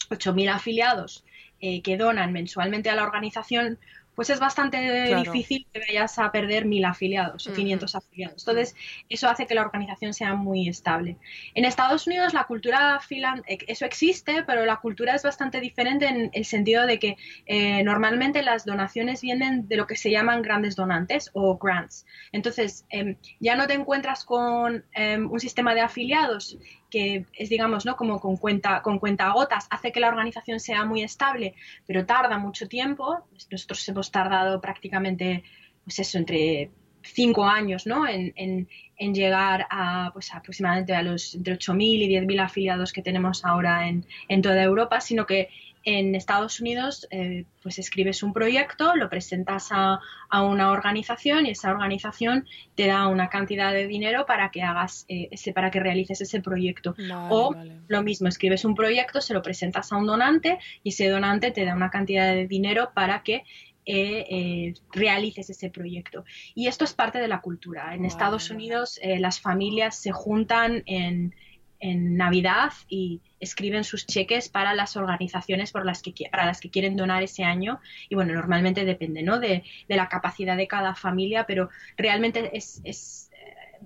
8.000 afiliados eh, que donan mensualmente a la organización, pues es bastante difícil que vayas a perder mil afiliados o 500 afiliados. Entonces, eso hace que la organización sea muy estable. En Estados Unidos la cultura filan eh, eso existe, pero la cultura es bastante diferente en el sentido de que eh, normalmente las donaciones vienen de lo que se llaman grandes donantes o grants. Entonces, em, ya no te encuentras con em, un sistema de afiliados que es, digamos, ¿no? como con cuenta, con cuenta gotas, hace que la organización sea muy estable, pero tarda mucho tiempo. Nosotros hemos tardado prácticamente, pues eso, entre cinco años, ¿no? En, en, llegar a, pues aproximadamente a los entre 8.000 y 10.000 afiliados que tenemos ahora en, en toda Europa, sino que en Estados Unidos, eh, pues escribes un proyecto, lo presentas a, una organización y esa organización te da una cantidad de dinero para que hagas eh, ese, para que realices ese proyecto. o lo mismo, escribes un proyecto, se lo presentas a un donante y ese donante te da una cantidad de dinero para que eh, realices ese proyecto. Y esto es parte de la cultura. En Estados Unidos las familias se juntan en en Navidad y escriben sus cheques para las organizaciones por las que, para las que quieren donar ese año. Y bueno, normalmente depende ¿no? de, de la capacidad de cada familia, pero realmente es, es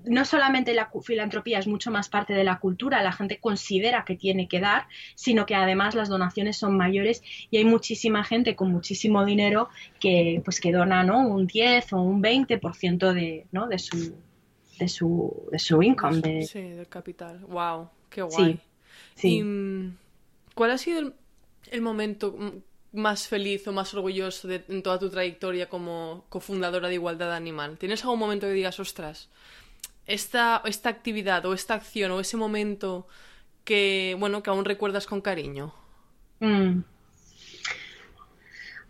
no solamente la filantropía es mucho más parte de la cultura, la gente considera que tiene que dar, sino que además las donaciones son mayores y hay muchísima gente con muchísimo dinero que pues que dona ¿no? un 10 o un 20% de, ¿no? de su de su, de su income. De... Sí, del capital. Wow, qué guay. Sí, mm, ¿Cuál ha sido el, momento más feliz o más orgulloso de, en toda tu trayectoria como cofundadora de Igualdad Animal? ¿Tienes algún momento que digas, ostras, esta, esta actividad o esta acción o ese momento que, bueno, que aún recuerdas con cariño? Mm.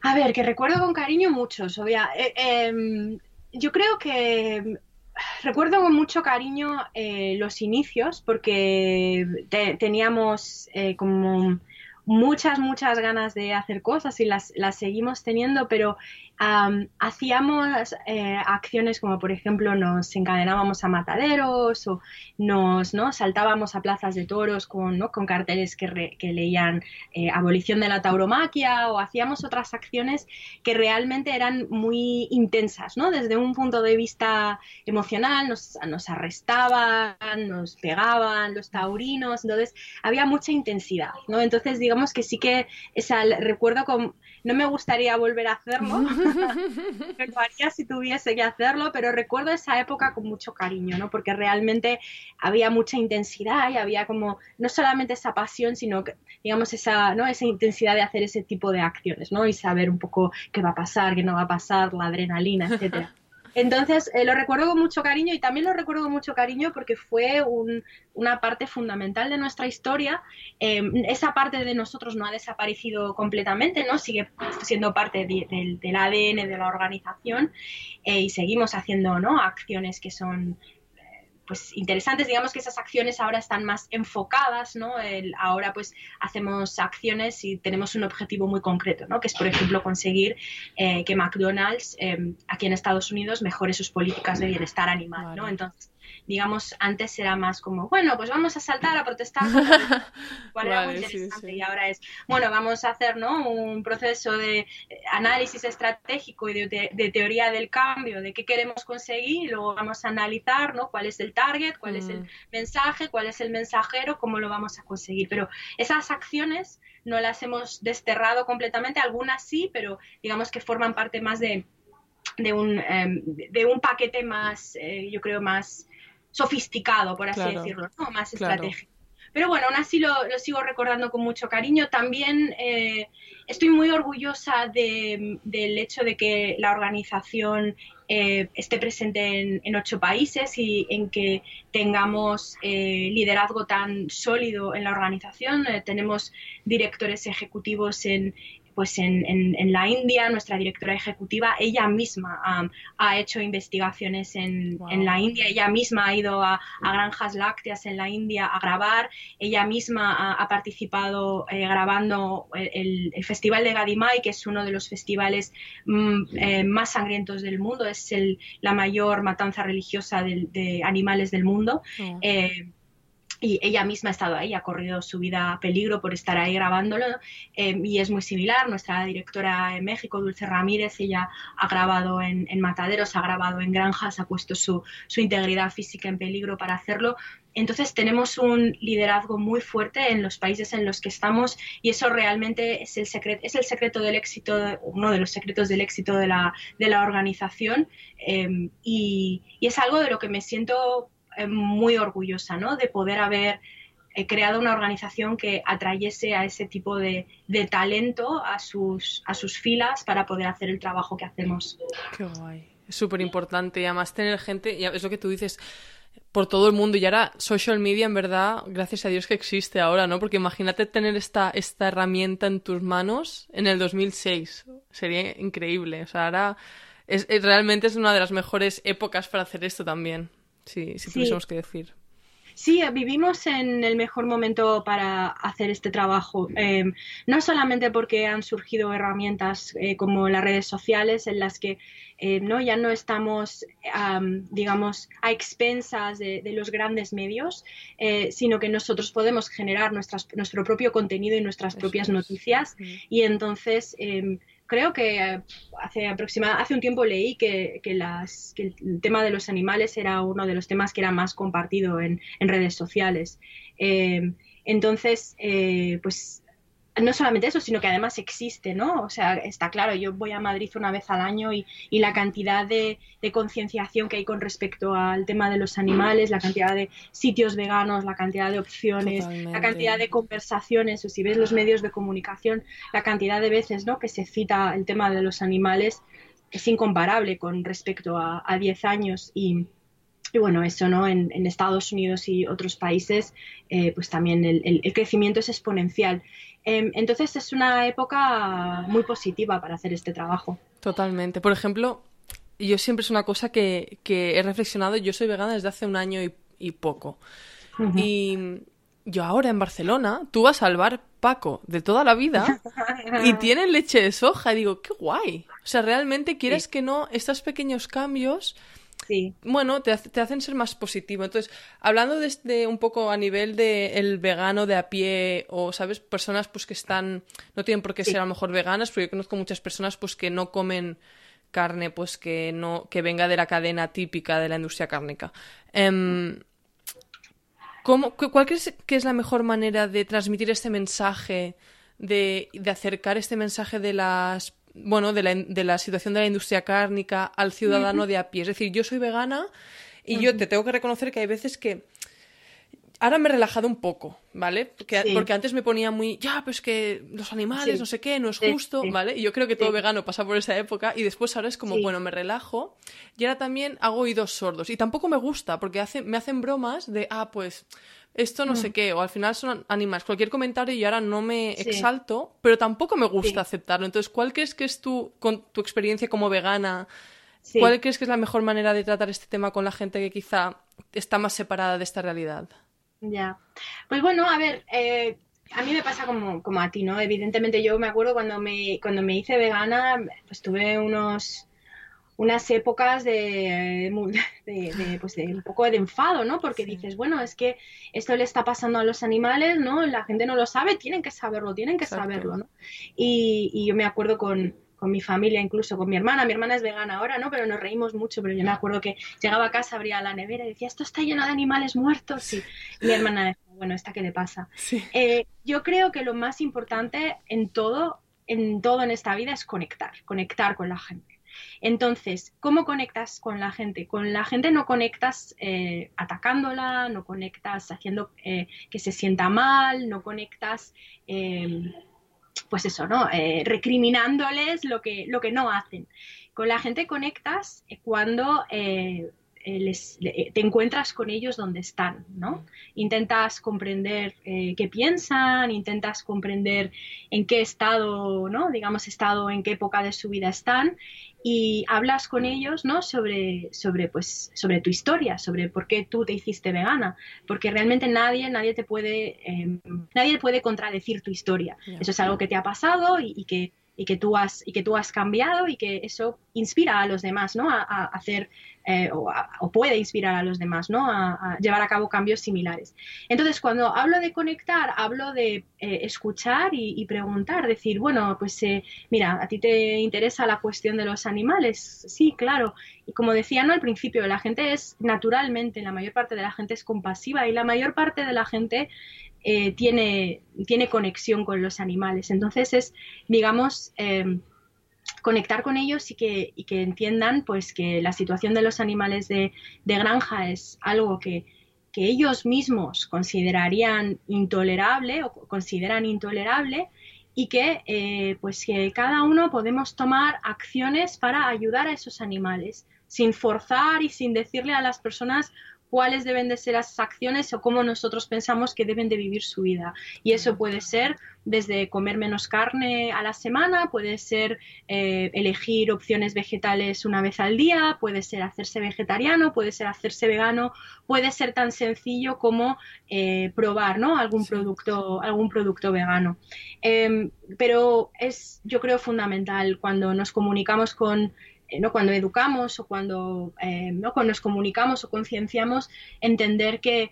A ver, que recuerdo con cariño muchos. Obvia. Eh, em, yo creo que recuerdo con mucho cariño eh, los inicios porque teníamos eh, como muchas, muchas ganas de hacer cosas y las, las seguimos teniendo, pero hacíamos eh, acciones como por ejemplo nos encadenábamos a mataderos o nos ¿no? saltábamos a plazas de toros con, ¿no? con carteles que, que leían eh, abolición de la tauromaquia o hacíamos otras acciones que realmente eran muy intensas, ¿no? Desde un punto de vista emocional nos, arrestaban, nos pegaban los taurinos, entonces había mucha intensidad, ¿no? Entonces digamos que sí que esa, recuerdo con no me gustaría volver a hacerlo, lo haría si tuviese que hacerlo, pero recuerdo esa época con mucho cariño, ¿no? Porque realmente había mucha intensidad y había como, no solamente esa pasión, sino que, digamos, esa, ¿no? esa intensidad de hacer ese tipo de acciones, ¿no? Y saber un poco qué va a pasar, qué no va a pasar, la adrenalina, etcétera. Entonces, eh, lo recuerdo con mucho cariño y también lo recuerdo con mucho cariño porque fue una parte fundamental de nuestra historia. Em, esa parte de nosotros no ha desaparecido completamente, ¿no? Sigue siendo parte del ADN de la organización eh, y seguimos haciendo, ¿no? Acciones que son pues interesantes, digamos que esas acciones ahora están más enfocadas, ¿no? ahora pues hacemos acciones y tenemos un objetivo muy concreto, ¿no? Que es por ejemplo conseguir eh, que McDonald's eh, aquí en Estados Unidos mejore sus políticas de bienestar animal, ¿no? Entonces digamos, antes era más como, bueno, pues vamos a saltar a protestar. era muy interesante. Y ahora es, bueno, vamos a hacer ¿no? un proceso de eh, análisis estratégico y de, teoría del cambio, de qué queremos conseguir, y luego vamos a analizar ¿no? cuál es el target, cuál es el mm. mensaje, cuál es el mensajero, cómo lo vamos a conseguir. Pero esas acciones no las hemos desterrado completamente, algunas sí, pero digamos que forman parte más de, de un, em, de un paquete más, eh, yo creo, más sofisticado, por así decirlo, ¿no? más estratégico. Pero bueno, aún así lo, sigo recordando con mucho cariño. También eh, estoy muy orgullosa del hecho de que la organización eh, esté presente en, ocho países y en que tengamos eh, liderazgo tan sólido en la organización. tenemos directores ejecutivos en, pues en, en, la India, nuestra directora ejecutiva, ella misma ha hecho investigaciones en, en, la India, ella misma ha ido a, granjas lácteas en la India a grabar, ella misma ha, participado eh, grabando el, el, Festival de Gadimai, que es uno de los festivales mm, eh, más sangrientos del mundo, es el, la mayor matanza religiosa de, de animales del mundo. Eh, y ella misma ha estado ahí, ha corrido su vida a peligro por estar ahí grabándolo eh, y es muy similar. Nuestra directora en México, Dulce Ramírez, ella ha grabado en, mataderos, ha grabado en granjas, ha puesto su, su, integridad física en peligro para hacerlo. Entonces tenemos un liderazgo muy fuerte en los países en los que estamos y eso realmente es el secreto, es el secreto del éxito, uno de los secretos del éxito de la, de la organización eh, y, y es algo de lo que me siento muy orgullosa ¿no? de poder haber eh, creado una organización que atrayese a ese tipo de, talento a sus, a sus filas para poder hacer el trabajo que hacemos. Qué guay. Es súper importante y además tener gente, es lo que tú dices, por todo el mundo. Y ahora social media, en verdad, gracias a Dios que existe ahora, ¿no? Porque imagínate tener esta, esta herramienta en tus manos en el 2006. Sería increíble. O sea, ahora es, realmente es una de las mejores épocas para hacer esto también. Sí, si tuviésemos que decir. Sí, vivimos en el mejor momento para hacer este trabajo, em, no solamente porque han surgido herramientas eh, como las redes sociales en las que eh, ¿no? ya no estamos, digamos, a expensas de, los grandes medios, eh, sino que nosotros podemos generar nuestras, nuestro propio contenido y nuestras propias noticias. Y entonces em, creo que eh, hace aproximadamente hace un tiempo leí que, las, que, el tema de los animales era uno de los temas que era más compartido en, en redes sociales. Eh, entonces, eh, pues no solamente eso, sino que además existe, ¿no? O sea, está claro, yo voy a Madrid una vez al año y, y la cantidad de, concienciación que hay con respecto al tema de los animales, la cantidad de sitios veganos, la cantidad de opciones, la cantidad de conversaciones, o si ves los medios de comunicación, la cantidad de veces, ¿no? Que se cita el tema de los animales es incomparable con respecto a, a 10 años y, y bueno, eso, ¿no? En, Estados Unidos y otros países, eh, pues también el, el, crecimiento es exponencial. Em, entonces es una época muy positiva para hacer este trabajo. Totalmente. Por ejemplo, yo siempre es una cosa que, he reflexionado, yo soy vegana desde hace un año y, poco. Y yo ahora en Barcelona, tú vas al bar Paco de toda la vida y tienen leche de soja. Y digo, qué guay. O sea, realmente quieres que no, estos pequeños cambios bueno, te, hacen ser más positivo. Entonces, hablando de, un poco a nivel de el vegano de a pie o, ¿sabes? Personas pues que están, no tienen por qué ser a lo mejor veganas, porque yo conozco muchas personas pues que no comen carne pues que no que venga de la cadena típica de la industria cárnica. Eh, ¿Cuál crees que es la mejor manera de transmitir este mensaje, de, de acercar este mensaje de las bueno, de la, de la situación de la industria cárnica al ciudadano de a pie. Es decir, yo soy vegana y yo te tengo que reconocer que hay veces que ahora me he relajado un poco, ¿vale? Porque, porque antes me ponía muy, ya, pues que los animales, no sé qué, no es justo, ¿vale? Y yo creo que todo vegano pasa por esa época y después ahora es como, bueno, me relajo y ahora también hago oídos sordos. Y tampoco me gusta porque hace, me hacen bromas de, ah, pues esto no sé mm. qué, o al final son animales. Cualquier comentario y ahora no me exalto, pero tampoco me gusta aceptarlo. Entonces, ¿cuál crees que es tu, con tu experiencia como vegana? ¿Cuál crees que es la mejor manera de tratar este tema con la gente que quizá está más separada de esta realidad? Ya. Pues bueno, a ver, eh, a mí me pasa como, como a ti, ¿no? Evidentemente yo me acuerdo cuando me, cuando me hice vegana, pues tuve unos unas épocas de, de, pues de un poco de enfado, ¿no? Porque dices, bueno, es que esto le está pasando a los animales, ¿no? La gente no lo sabe, tienen que saberlo, tienen que saberlo, ¿no? Y, y, yo me acuerdo con, con mi familia, incluso con mi hermana, mi hermana es vegana ahora, ¿no? Pero nos reímos mucho, pero yo me acuerdo que llegaba a casa, abría la nevera y decía, esto está lleno de animales muertos, y mi hermana decía, bueno, ¿esta qué le pasa? Eh, yo creo que lo más importante en todo, en todo en esta vida es conectar, conectar con la gente entonces, ¿cómo conectas con la gente? Con la gente no conectas eh, atacándola, no conectas haciendo eh, que se sienta mal, no conectas, em, pues eso, ¿no? Eh, recriminándoles lo que, lo que no hacen. Con la gente conectas cuando te encuentras con ellos donde están, ¿no? Intentas comprender qué piensan, intentas comprender en qué estado, ¿no? Digamos, estado, en qué época de su vida están y hablas con ellos ¿no? sobre, sobre, pues, sobre tu historia, sobre por qué tú te hiciste vegana, porque realmente nadie, nadie te puede, eh, nadie puede contradecir tu historia. Eso es algo que te ha pasado y, y que y que tú has, y que tú has cambiado y que eso inspira a los demás, ¿no? A, hacer, eh, o, puede inspirar a los demás, ¿no? A, llevar a cabo cambios similares. Entonces, cuando hablo de conectar, hablo de eh, escuchar y, preguntar, decir, bueno, pues eh, mira, ¿a ti te interesa la cuestión de los animales? Sí, claro. Y como decía, ¿no? Al principio, la gente es naturalmente, la mayor parte de la gente es compasiva y la mayor parte de la gente eh, tiene, tiene conexión con los animales. Entonces es, digamos, em, conectar con ellos y que, que, entiendan pues que la situación de los animales de, granja es algo que, ellos mismos considerarían intolerable o consideran intolerable y que eh, pues que cada uno podemos tomar acciones para ayudar a esos animales sin forzar y sin decirle a las personas cuáles deben de ser esas acciones o cómo nosotros pensamos que deben de vivir su vida. Y eso puede ser desde comer menos carne a la semana, puede ser eh, elegir opciones vegetales una vez al día, puede ser hacerse vegetariano, puede ser hacerse vegano, puede ser tan sencillo como eh, probar ¿no? algún, producto, algún producto vegano. Em, pero es, yo creo, fundamental cuando nos comunicamos con ¿no? cuando educamos o cuando, ¿no? cuando nos comunicamos o concienciamos, entender que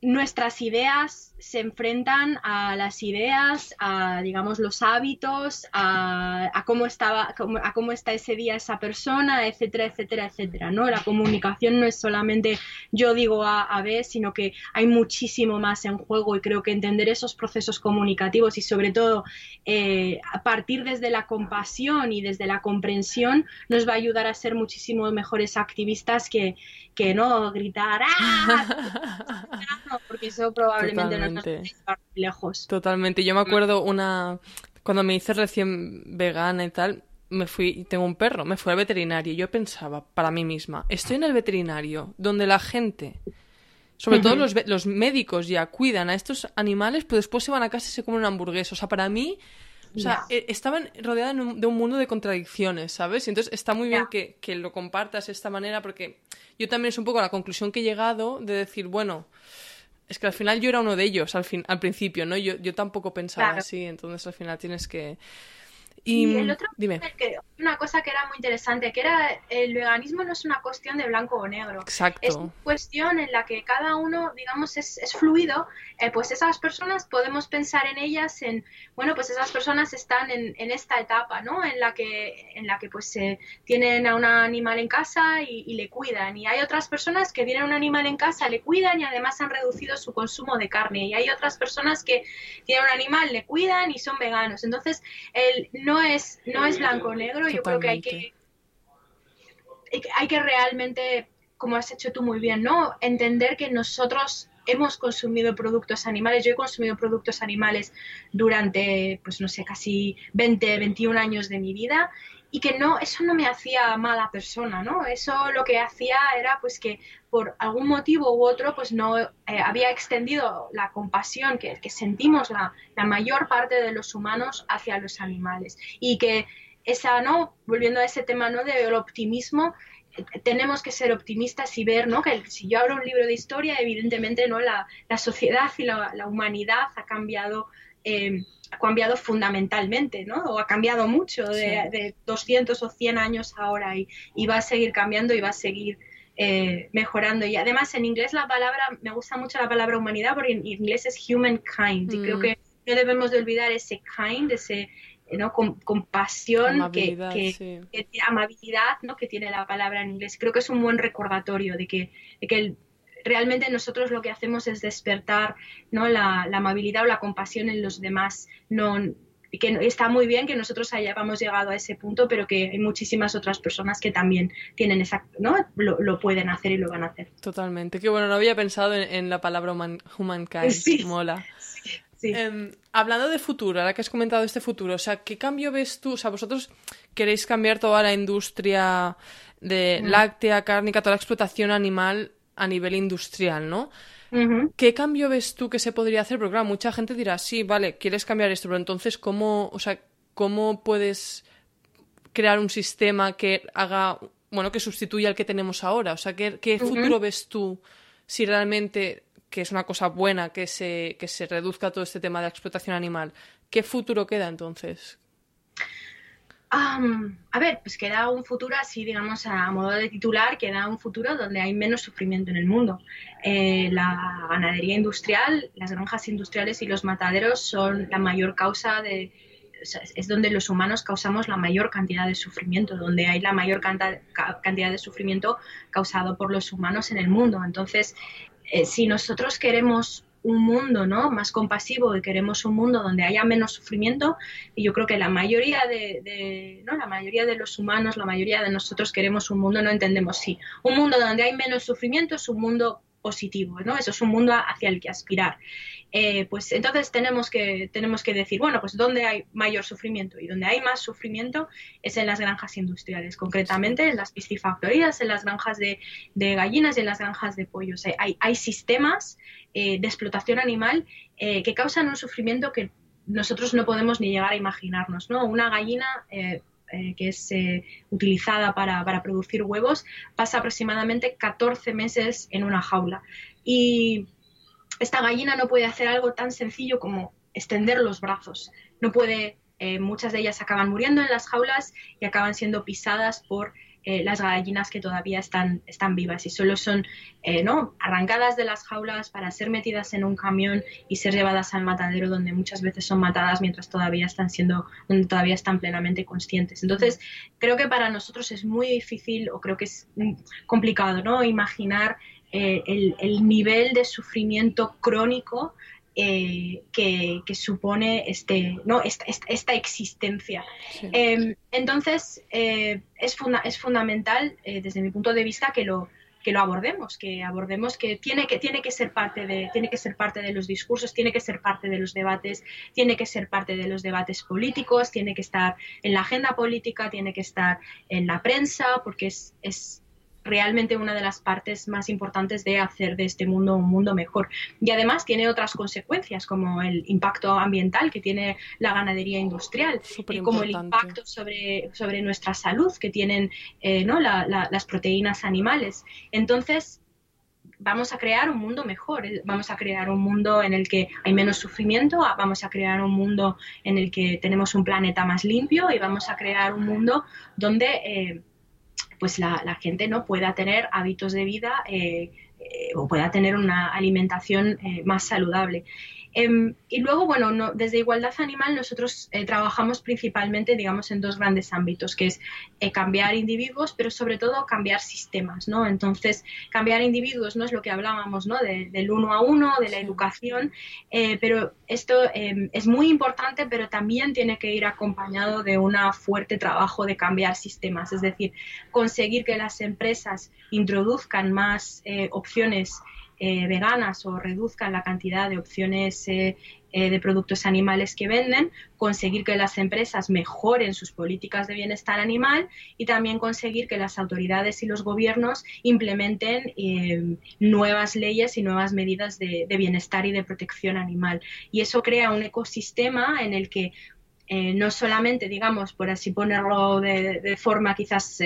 nuestras ideas se enfrentan a las ideas, a digamos los hábitos, a, cómo estaba, a cómo está ese día esa persona, etcétera, etcétera, etcétera. ¿no? La comunicación no es solamente yo digo A a B, sino que hay muchísimo más en juego y creo que entender esos procesos comunicativos y sobre todo eh, a partir desde la compasión y desde la comprensión nos va a ayudar a ser muchísimo mejores activistas que, que no gritar ¡Ah! porque eso probablemente no lejos. Totalmente. Yo me acuerdo una cuando me hice recién vegana y tal, me fui, tengo un perro, me fui al veterinario y yo pensaba para mí misma, estoy en el veterinario donde la gente, sobre todo los, los, médicos ya cuidan a estos animales, pero después se van a casa y se comen una hamburguesa. O sea, para mí, o sea, e, estaban rodeada de un mundo de contradicciones, ¿sabes? Y entonces está muy bien que, que, lo compartas de esta manera porque yo también es un poco la conclusión que he llegado de decir, bueno, es que al final yo era uno de ellos al, fin, al principio, ¿no? Yo, yo tampoco pensaba así, entonces al final tienes que... Y, el otro, dime. una cosa que era muy interesante, que era el veganismo no es una cuestión de blanco o negro. Exacto. Es una cuestión en la que cada uno, digamos, es, es fluido. Eh, pues esas personas podemos pensar en ellas en, bueno, pues esas personas están en, en esta etapa, ¿no? En la que, en la que pues se tienen a un animal en casa y, y, le cuidan. Y hay otras personas que tienen un animal en casa, le cuidan y además han reducido su consumo de carne. Y hay otras personas que tienen un animal, le cuidan y son veganos. Entonces, el no es, no es blanco o negro, yo creo que hay que hay que realmente, como has hecho tú muy bien, ¿no? Entender que nosotros hemos consumido productos animales, yo he consumido productos animales durante, pues no sé, casi 20, 21 años de mi vida y que no, eso no me hacía mala persona, ¿no? Eso lo que hacía era pues que por algún motivo u otro pues no eh, había extendido la compasión que, sentimos la, mayor parte de los humanos hacia los animales y que esa, ¿no? Volviendo a ese tema, ¿no? Del optimismo, eh, tenemos que ser optimistas y ver, ¿no? Que si yo abro un libro de historia, evidentemente, ¿no? La, la sociedad y la, la, humanidad ha cambiado eh, ha cambiado fundamentalmente, ¿no? O ha cambiado mucho de, de 200 o 100 años ahora y, y, va a seguir cambiando y va a seguir eh, mejorando. Y además en inglés la palabra, me gusta mucho la palabra humanidad porque en inglés es humankind y creo mm. que no debemos de olvidar ese kind, ese ¿no? Con, compasión, amabilidad, que, que, que, amabilidad ¿no? que tiene la palabra en inglés. Creo que es un buen recordatorio de que, de que el, realmente nosotros lo que hacemos es despertar ¿no? la, la, amabilidad o la compasión en los demás. No, que está muy bien que nosotros hayamos llegado a ese punto, pero que hay muchísimas otras personas que también tienen esa, ¿no? Lo, lo pueden hacer y lo van a hacer. Totalmente. Que bueno, no había pensado en, en la palabra human, humankind. Sí. Mola. Sí. Eh, hablando de futuro, ahora que has comentado este futuro, o sea, ¿qué cambio ves tú? O sea, vosotros queréis cambiar toda la industria de mm. láctea, cárnica, toda la explotación animal a nivel industrial, ¿no? Uh -huh. ¿Qué cambio ves tú que se podría hacer? Porque claro, mucha gente dirá, sí, vale, quieres cambiar esto, pero entonces, ¿cómo, o sea, cómo puedes crear un sistema que haga, bueno, que sustituya al que tenemos ahora? O sea, ¿qué, qué uh -huh. futuro ves tú si realmente que es una cosa buena que se, que se reduzca todo este tema de la explotación animal. ¿Qué futuro queda entonces? Um, a ver, pues queda un futuro así, digamos, a modo de titular, queda un futuro donde hay menos sufrimiento en el mundo. Eh, la ganadería industrial, las granjas industriales y los mataderos son la mayor causa de, es donde los humanos causamos la mayor cantidad de sufrimiento, donde hay la mayor cantidad de sufrimiento causado por los humanos en el mundo. Entonces, eh, si nosotros queremos un mundo ¿no? más compasivo y queremos un mundo donde haya menos sufrimiento, y yo creo que la mayoría de, ¿no? la mayoría de los humanos, la mayoría de nosotros queremos un mundo, no entendemos, sí, un mundo donde hay menos sufrimiento es un mundo positivo, ¿no? Eso es un mundo hacia el que aspirar. Eh, pues entonces tenemos que, tenemos que decir, bueno, pues ¿dónde hay mayor sufrimiento? Y donde hay más sufrimiento es en las granjas industriales, concretamente en las piscifactorías, en las granjas de, gallinas y en las granjas de pollos. Hay, hay sistemas eh, de explotación animal eh, que causan un sufrimiento que nosotros no podemos ni llegar a imaginarnos, ¿no? Una gallina que es eh, utilizada para, producir huevos, pasa aproximadamente 14 meses en una jaula. Y esta gallina no puede hacer algo tan sencillo como extender los brazos. No puede, eh, muchas de ellas acaban muriendo en las jaulas y acaban siendo pisadas por eh, las gallinas que todavía están, están vivas y solo son eh, ¿no? arrancadas de las jaulas para ser metidas en un camión y ser llevadas al matadero donde muchas veces son matadas mientras todavía están siendo, donde todavía están plenamente conscientes. Entonces, creo que para nosotros es muy difícil o creo que es complicado ¿no? imaginar eh, el, nivel de sufrimiento crónico eh, que, supone este, ¿no? esta, esta, existencia. Em, entonces, eh, es, es, fundamental, eh, desde mi punto de vista, que lo, que lo abordemos, que abordemos que tiene, que tiene que ser parte de, tiene que ser parte de los discursos, tiene que ser parte de los debates, tiene que ser parte de los debates políticos, tiene que estar en la agenda política, tiene que estar en la prensa, porque es, es realmente una de las partes más importantes de hacer de este mundo un mundo mejor. Y además tiene otras consecuencias, como el impacto ambiental que tiene la ganadería industrial, y como el impacto sobre, sobre nuestra salud que tienen eh, ¿no? las proteínas animales. Entonces, vamos a crear un mundo mejor, vamos a crear un mundo en el que hay menos sufrimiento, vamos a crear un mundo en el que tenemos un planeta más limpio y vamos a crear un mundo donde... Eh, pues la, gente no pueda tener hábitos de vida eh, eh, o pueda tener una alimentación eh, más saludable. Em, y luego, bueno, desde Igualdad Animal nosotros eh, trabajamos principalmente, digamos, en dos grandes ámbitos, que es eh, cambiar individuos, pero sobre todo cambiar sistemas, ¿no? Entonces, cambiar individuos no es lo que hablábamos, ¿no? del uno a uno, de la educación, eh, pero esto em, es muy importante, pero también tiene que ir acompañado de un fuerte trabajo de cambiar sistemas, es decir, conseguir que las empresas introduzcan más opciones eh, veganas o reduzcan la cantidad de opciones eh, eh, de productos animales que venden, conseguir que las empresas mejoren sus políticas de bienestar animal y también conseguir que las autoridades y los gobiernos implementen nuevas leyes y nuevas medidas de, bienestar y de protección animal. Y eso crea un ecosistema en el que no solamente, digamos, por así ponerlo de, de forma quizás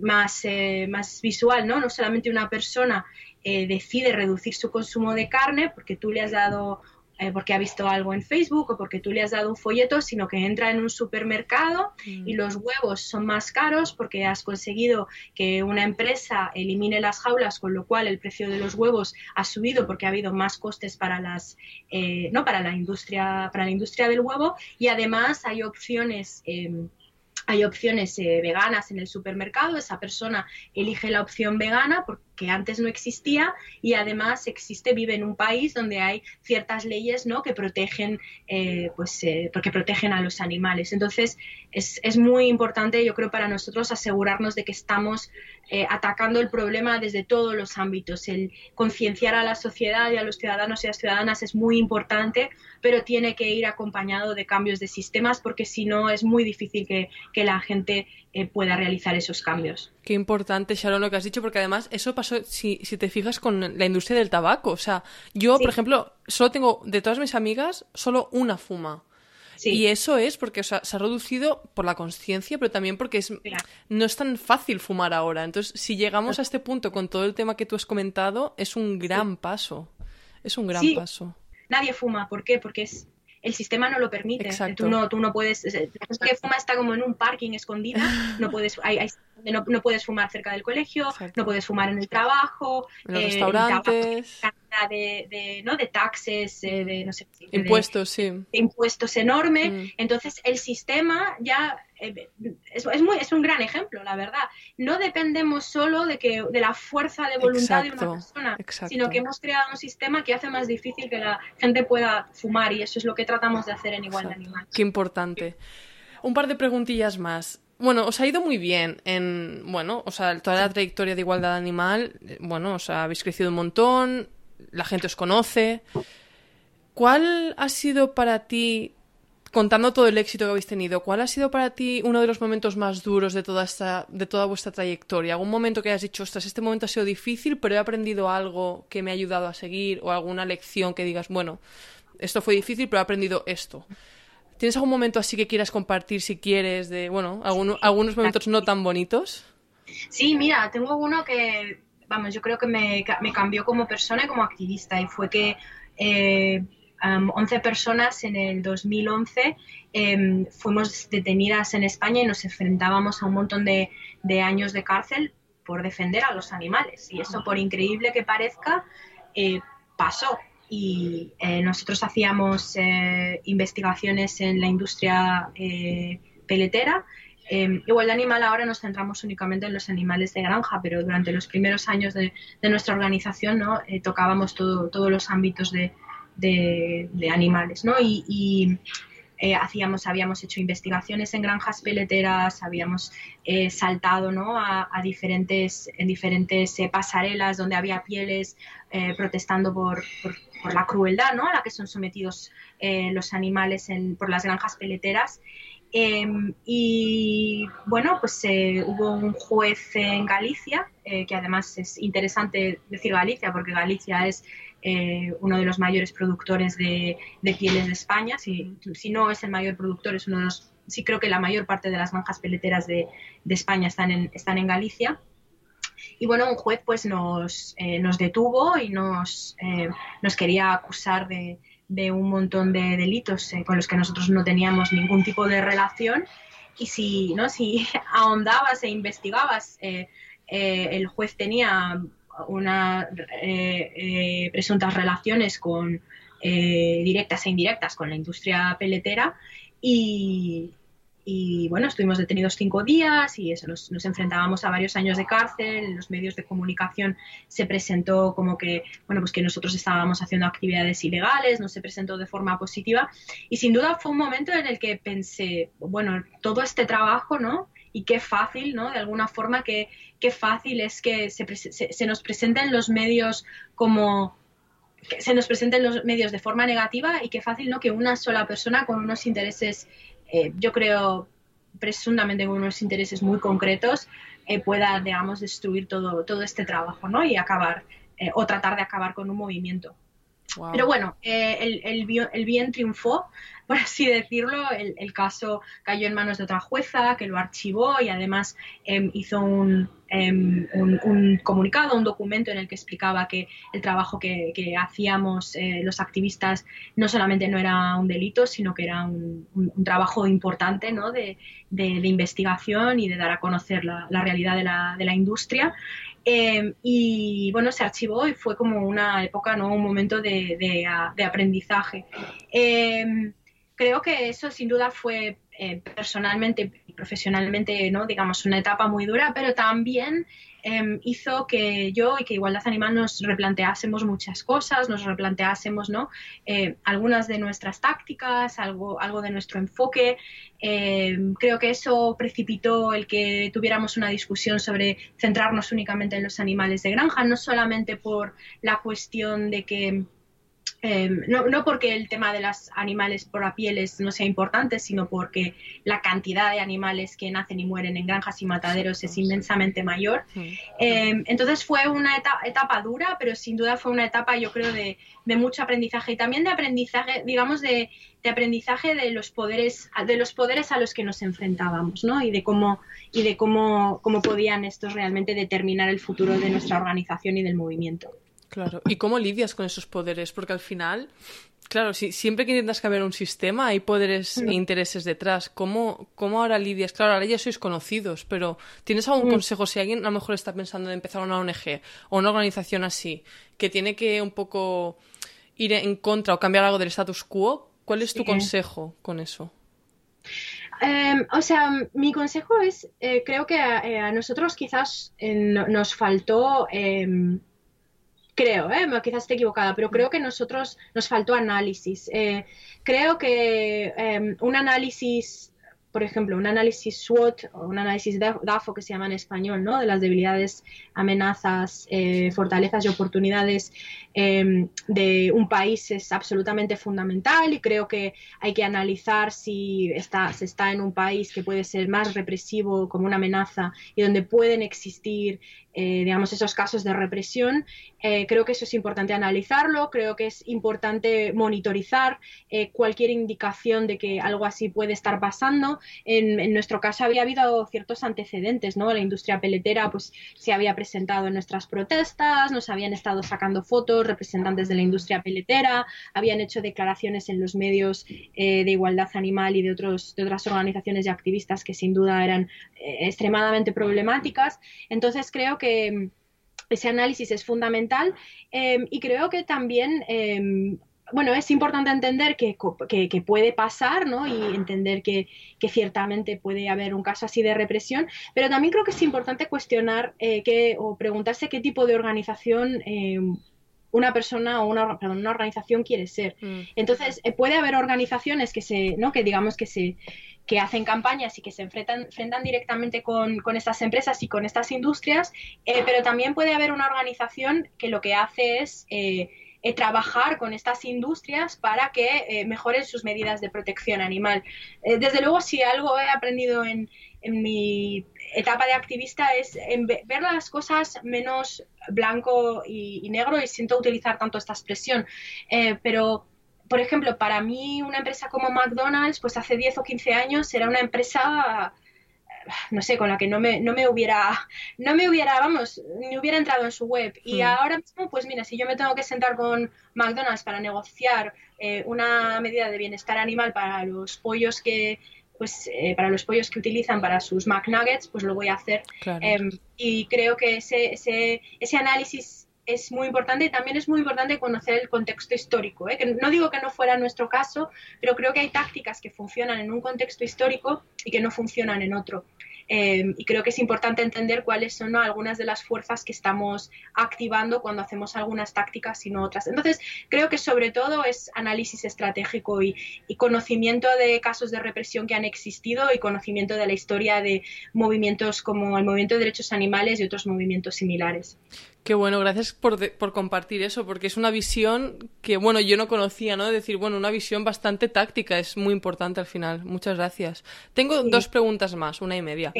más, más visual, ¿no? No solamente una persona eh, decide reducir su consumo de carne porque tú le has dado, eh, porque ha visto algo en Facebook o porque tú le has dado un folleto, sino que entra en un supermercado mm. y los huevos son más caros porque has conseguido que una empresa elimine las jaulas, con lo cual el precio de los huevos ha subido porque ha habido más costes para las, eh, no para la industria, para la industria del huevo y además hay opciones em, hay opciones veganas en el supermercado, esa persona elige la opción vegana porque que antes no existía y además existe, vive en un país donde hay ciertas leyes ¿no? que protegen, eh, pues, eh, porque protegen a los animales. Entonces, es, es, muy importante, yo creo, para nosotros asegurarnos de que estamos eh, atacando el problema desde todos los ámbitos. El concienciar a la sociedad y a los ciudadanos y a las ciudadanas es muy importante, pero tiene que ir acompañado de cambios de sistemas porque si no es muy difícil que, que la gente eh, pueda realizar esos cambios. Qué importante, Sharon, lo que has dicho, porque además eso pasó, si, si te fijas, con la industria del tabaco. O sea, yo, por ejemplo, solo tengo, de todas mis amigas, solo una fuma. Y eso es porque se ha reducido por la conciencia, pero también porque es, no es tan fácil fumar ahora. Entonces, si llegamos a este punto con todo el tema que tú has comentado, es un gran paso. Es un gran paso. Nadie fuma. ¿Por qué? Porque es el sistema no lo permite. Tú no, tú no puedes, la persona que fuma está como en un parking escondida, no puedes, hay, no, no, puedes fumar cerca del colegio, no puedes fumar en el trabajo, en los eh, restaurantes. de, de, ¿no? de taxes, eh, de no sé. Impuestos, sí. impuestos enorme. Mm. Entonces, el sistema ya eh, es, es, muy, es un gran ejemplo, la verdad. No dependemos solo de, que, de la fuerza de voluntad de una persona, sino que hemos creado un sistema que hace más difícil que la gente pueda fumar y eso es lo que tratamos de hacer en Igualdad Animal. Qué importante. Un par de preguntillas más bueno, os ha ido muy bien en, bueno, o sea, toda la trayectoria de igualdad animal, eh, bueno, o sea, habéis crecido un montón, la gente os conoce. ¿Cuál ha sido para ti, contando todo el éxito que habéis tenido, cuál ha sido para ti uno de los momentos más duros de toda esta, de toda vuestra trayectoria? ¿Algún momento que hayas dicho, ostras, este momento ha sido difícil, pero he aprendido algo que me ha ayudado a seguir, o alguna lección que digas, bueno, esto fue difícil, pero he aprendido esto? ¿Tienes algún momento así que quieras compartir si quieres de, bueno, algunos momentos no tan bonitos? Sí, mira, tengo uno que, vamos, yo creo que me, cambió como persona y como activista y fue que eh, 11 personas en el 2011 em, fuimos detenidas en España y nos enfrentábamos a un montón de, de, años de cárcel por defender a los animales. Y eso, por increíble que parezca, eh, pasó y eh, nosotros hacíamos eh, investigaciones en la industria eh, peletera. igual de animal ahora nos centramos únicamente en los animales de granja, pero durante los primeros años de, nuestra organización ¿no? tocábamos todo, todos los ámbitos de, de, animales. ¿no? Y, hacíamos, habíamos hecho investigaciones en granjas peleteras, habíamos saltado ¿no? a, diferentes, en diferentes pasarelas donde había pieles protestando por, por por la crueldad ¿no? a la que son sometidos eh, los animales por las granjas peleteras. Em, y bueno, pues eh, hubo un juez en Galicia, eh, que además es interesante decir Galicia, porque Galicia es uno de los mayores productores de, pieles de España. Si, si, no es el mayor productor, es uno de los. Sí, creo que la mayor parte de las granjas peleteras de, de España están en, están en Galicia. Y bueno, un juez pues nos, eh, nos detuvo y nos, eh, nos quería acusar de, de, un montón de delitos eh, con los que nosotros no teníamos ningún tipo de relación. Y si, ¿no? si ahondabas e investigabas, el juez tenía unas presuntas relaciones con, directas e indirectas con la industria peletera y, y bueno, estuvimos detenidos cinco días y eso, nos, enfrentábamos a varios años de cárcel. En los medios de comunicación se presentó como que, bueno, pues que nosotros estábamos haciendo actividades ilegales, no se presentó de forma positiva. Y sin duda fue un momento en el que pensé, bueno, todo este trabajo, ¿no? Y qué fácil, ¿no? De alguna forma, qué, qué fácil es que se, se, se nos presenten los medios como que se nos presenten los medios de forma negativa y qué fácil, ¿no? Que una sola persona con unos intereses eh, yo creo presuntamente con unos intereses muy concretos eh, pueda, digamos, destruir todo, todo este trabajo, ¿no? Y acabar, eh, o tratar de acabar con un movimiento. Pero bueno, el, el, bien triunfó por así decirlo, el, caso cayó en manos de otra jueza que lo archivó y además em, hizo em, un, comunicado, un documento en el que explicaba que el trabajo que, hacíamos eh, los activistas no solamente no era un delito, sino que era un, trabajo importante ¿no? de, investigación y de dar a conocer la, realidad de la, de la industria. Em, y bueno, se archivó y fue como una época, ¿no? un momento de, de aprendizaje creo que eso sin duda fue eh, personalmente y profesionalmente, ¿no? digamos, una etapa muy dura, pero también em, hizo que yo y que Igualdad Animal nos replanteásemos muchas cosas, nos replanteásemos ¿no? Eh, algunas de nuestras tácticas, algo, algo de nuestro enfoque. Em, creo que eso precipitó el que tuviéramos una discusión sobre centrarnos únicamente en los animales de granja, no solamente por la cuestión de que Em, no, no, porque el tema de los animales por la pieles no sea importante, sino porque la cantidad de animales que nacen y mueren en granjas y mataderos es inmensamente mayor. Em, entonces fue una etapa, dura, pero sin duda fue una etapa, yo creo, de, mucho aprendizaje y también de aprendizaje, digamos, de, aprendizaje de los poderes, de los poderes a los que nos enfrentábamos, ¿no? Y de cómo y de cómo, cómo podían estos realmente determinar el futuro de nuestra organización y del movimiento. Claro, ¿y cómo lidias con esos poderes? Porque al final, claro, si, siempre que intentas haber un sistema hay poderes e intereses detrás. ¿Cómo, ¿Cómo ahora lidias? Claro, ahora ya sois conocidos, pero ¿tienes algún mm. consejo si alguien a lo mejor está pensando en empezar una ONG o una organización así, que tiene que un poco ir en contra o cambiar algo del status quo? ¿Cuál es tu consejo con eso? Em, o sea, mi consejo es, eh, creo que a, nosotros quizás eh, nos faltó em, creo, ¿eh? quizás esté equivocada, pero creo que nosotros nos faltó análisis. Eh, creo que em, un análisis por ejemplo, un análisis SWOT o un análisis DAFO que se llama en español, ¿no? De las debilidades, amenazas, eh, fortalezas y oportunidades em, de un país es absolutamente fundamental y creo que hay que analizar si está, se está en un país que puede ser más represivo como una amenaza y donde pueden existir eh, digamos, esos casos de represión. Eh, creo que eso es importante analizarlo, creo que es importante monitorizar eh, cualquier indicación de que algo así puede estar pasando. En, nuestro caso había habido ciertos antecedentes, ¿no? La industria peletera pues se había presentado en nuestras protestas, nos habían estado sacando fotos representantes de la industria peletera, habían hecho declaraciones en los medios de igualdad animal y de, otros, de otras organizaciones y activistas que sin duda eran extremadamente problemáticas. Entonces creo que mm, ese análisis es fundamental em, y creo que también em, bueno, es importante entender que, puede pasar, ¿no? Y entender que, ciertamente puede haber un caso así de represión, pero también creo que es importante cuestionar eh, o preguntarse qué tipo de organización em, una persona o una, una organización quiere ser. Mm. Entonces, eh, puede haber organizaciones que se, ¿no? Que digamos que se que hacen campañas y que se enfrentan, enfrentan directamente con, con, estas empresas y con estas industrias, eh, pero también puede haber una organización que lo que hace es eh, eh, trabajar con estas industrias para que mejoren sus medidas de protección animal. desde luego, si algo he aprendido en, en mi etapa de activista es ver las cosas menos blanco y, y, negro y siento utilizar tanto esta expresión, pero por ejemplo, para mí una empresa como McDonald's, pues hace 10 o 15 años era una empresa no sé, con la que no me, no me hubiera, no me hubiera, vamos, ni hubiera entrado en su web. Y hmm. ahora mismo, pues mira, si yo me tengo que sentar con McDonald's para negociar eh, una medida de bienestar animal para los pollos que, pues eh, para los pollos que utilizan para sus McNuggets, pues lo voy a hacer. Em, y creo que ese, ese, ese análisis es muy importante y también es muy importante conocer el contexto histórico. ¿eh? Que no digo que no fuera nuestro caso, pero creo que hay tácticas que funcionan en un contexto histórico y que no funcionan en otro. Em, y creo que es importante entender cuáles son algunas de las fuerzas que estamos activando cuando hacemos algunas tácticas y no otras. Entonces, creo que sobre todo es análisis estratégico y, y conocimiento de casos de represión que han existido y conocimiento de la historia de movimientos como el movimiento de derechos animales y otros movimientos similares. Qué bueno, gracias por, por, compartir eso, porque es una visión que, bueno, yo no conocía, ¿no? Es decir, bueno, una visión bastante táctica, es muy importante al final. Muchas gracias. Tengo dos preguntas más, una y media.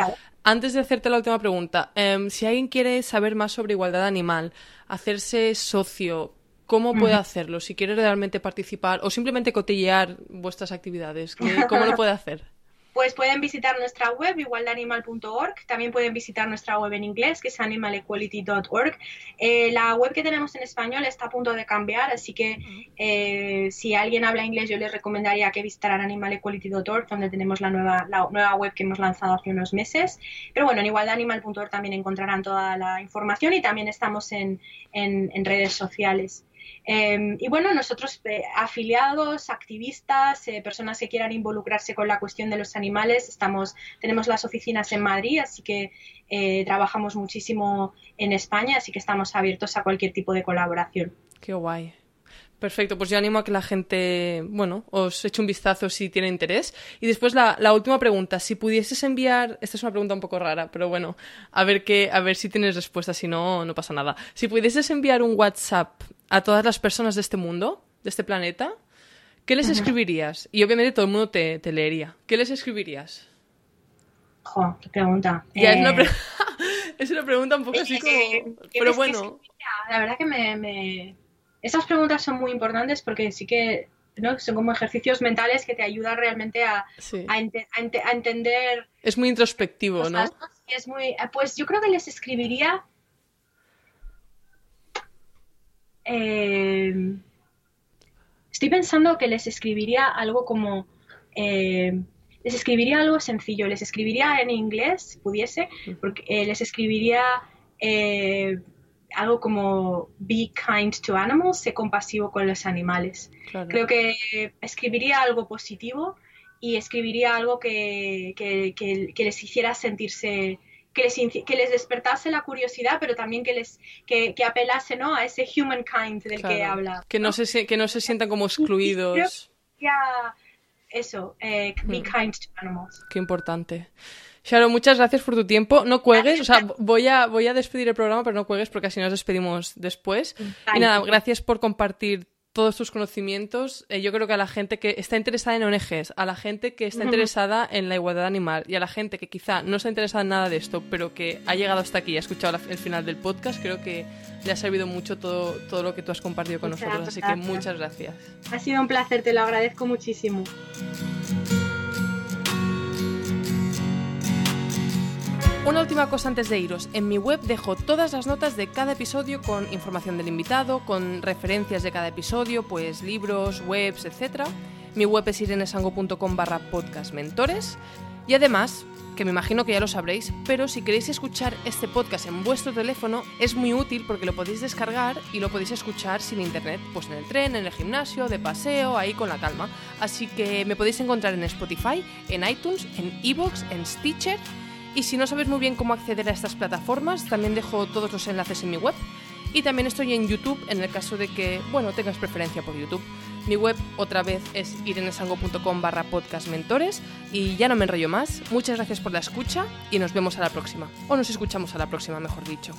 Antes de hacerte la última pregunta, em, si alguien quiere saber más sobre igualdad animal, hacerse socio, ¿cómo puede hacerlo? Si quiere realmente participar o simplemente cotillear vuestras actividades, ¿cómo lo puede hacer? Pues pueden visitar nuestra web, igualdanimal.org. También pueden visitar nuestra web en inglés, que es animalequality.org. Eh, la web que tenemos en español está a punto de cambiar, así que eh, si alguien habla inglés, yo les recomendaría que visitaran animalequality.org, donde tenemos la nueva, la nueva web que hemos lanzado hace unos meses. Pero bueno, en igualdanimal.org también encontrarán toda la información y también estamos en, en redes sociales. Em, y bueno, nosotros, eh, afiliados, activistas, eh, personas que quieran involucrarse con la cuestión de los animales, estamos, tenemos las oficinas en Madrid, así que eh, trabajamos muchísimo en España, así que estamos abiertos a cualquier tipo de colaboración. Qué guay. Perfecto, pues yo animo a que la gente, bueno, os eche un vistazo si tiene interés. Y después la, la, última pregunta, si pudieses enviar, esta es una pregunta un poco rara, pero bueno, a ver qué, a ver si tienes respuesta, si no, no pasa nada. Si pudieses enviar un WhatsApp a todas las personas de este mundo, de este planeta, ¿qué les escribirías? Y obviamente todo el mundo te, leería. ¿Qué les escribirías? Jo, qué pregunta. Ya, eh, es, una pregunta un poco así como... pero bueno. La verdad que me, Esas preguntas son muy importantes porque sí que ¿no? son como ejercicios mentales que te ayudan realmente a, a, entender... Es muy introspectivo, ¿no? Es muy... Eh, pues yo creo que les escribiría eh, estoy pensando que les escribiría algo como... Eh, les escribiría algo sencillo, les escribiría en inglés, si pudiese, porque eh, les escribiría algo como be kind to animals, sé compasivo con los animales. Creo que escribiría algo positivo y escribiría algo que, que les hiciera sentirse que les, que les despertase la curiosidad, pero también que les que, apelase ¿no? a ese humankind del que habla. Que no, se, que no se sientan como excluidos. eso, eh, be Mm. kind to animals. Qué importante. Sharon, muchas gracias por tu tiempo. No cuelgues, o sea, voy a, voy a despedir el programa, pero no cuelgues porque así nos despedimos después. Y nada, gracias por compartir todos tus conocimientos. Eh, yo creo que a la gente que está interesada en ONGs, a la gente que está interesada en la igualdad animal y a la gente que quizá no está interesada en nada de esto, pero que ha llegado hasta aquí y ha escuchado la- el final del podcast, creo que le ha servido mucho todo, todo lo que tú has compartido con Muchas nosotros. Así que gracias. muchas gracias. Ha sido un placer, te lo agradezco muchísimo. Una última cosa antes de iros. En mi web dejo todas las notas de cada episodio con información del invitado, con referencias de cada episodio, pues libros, webs, etc. Mi web es irenesango.com barra. Y además, que me imagino que ya lo sabréis, pero si queréis escuchar este podcast en vuestro teléfono, es muy útil porque lo podéis descargar y lo podéis escuchar sin internet, pues en el tren, en el gimnasio, de paseo, ahí con la calma. Así que me podéis encontrar en Spotify, en iTunes, en Evox, en Stitcher y si no sabes muy bien cómo acceder a estas plataformas, también dejo todos los enlaces en mi web. Y también estoy en YouTube en el caso de que, bueno, tengas preferencia por YouTube. Mi web otra vez es irenesango.com barra y ya no me enrollo más. Muchas gracias por la escucha y nos vemos a la próxima. O nos escuchamos a la próxima, mejor dicho.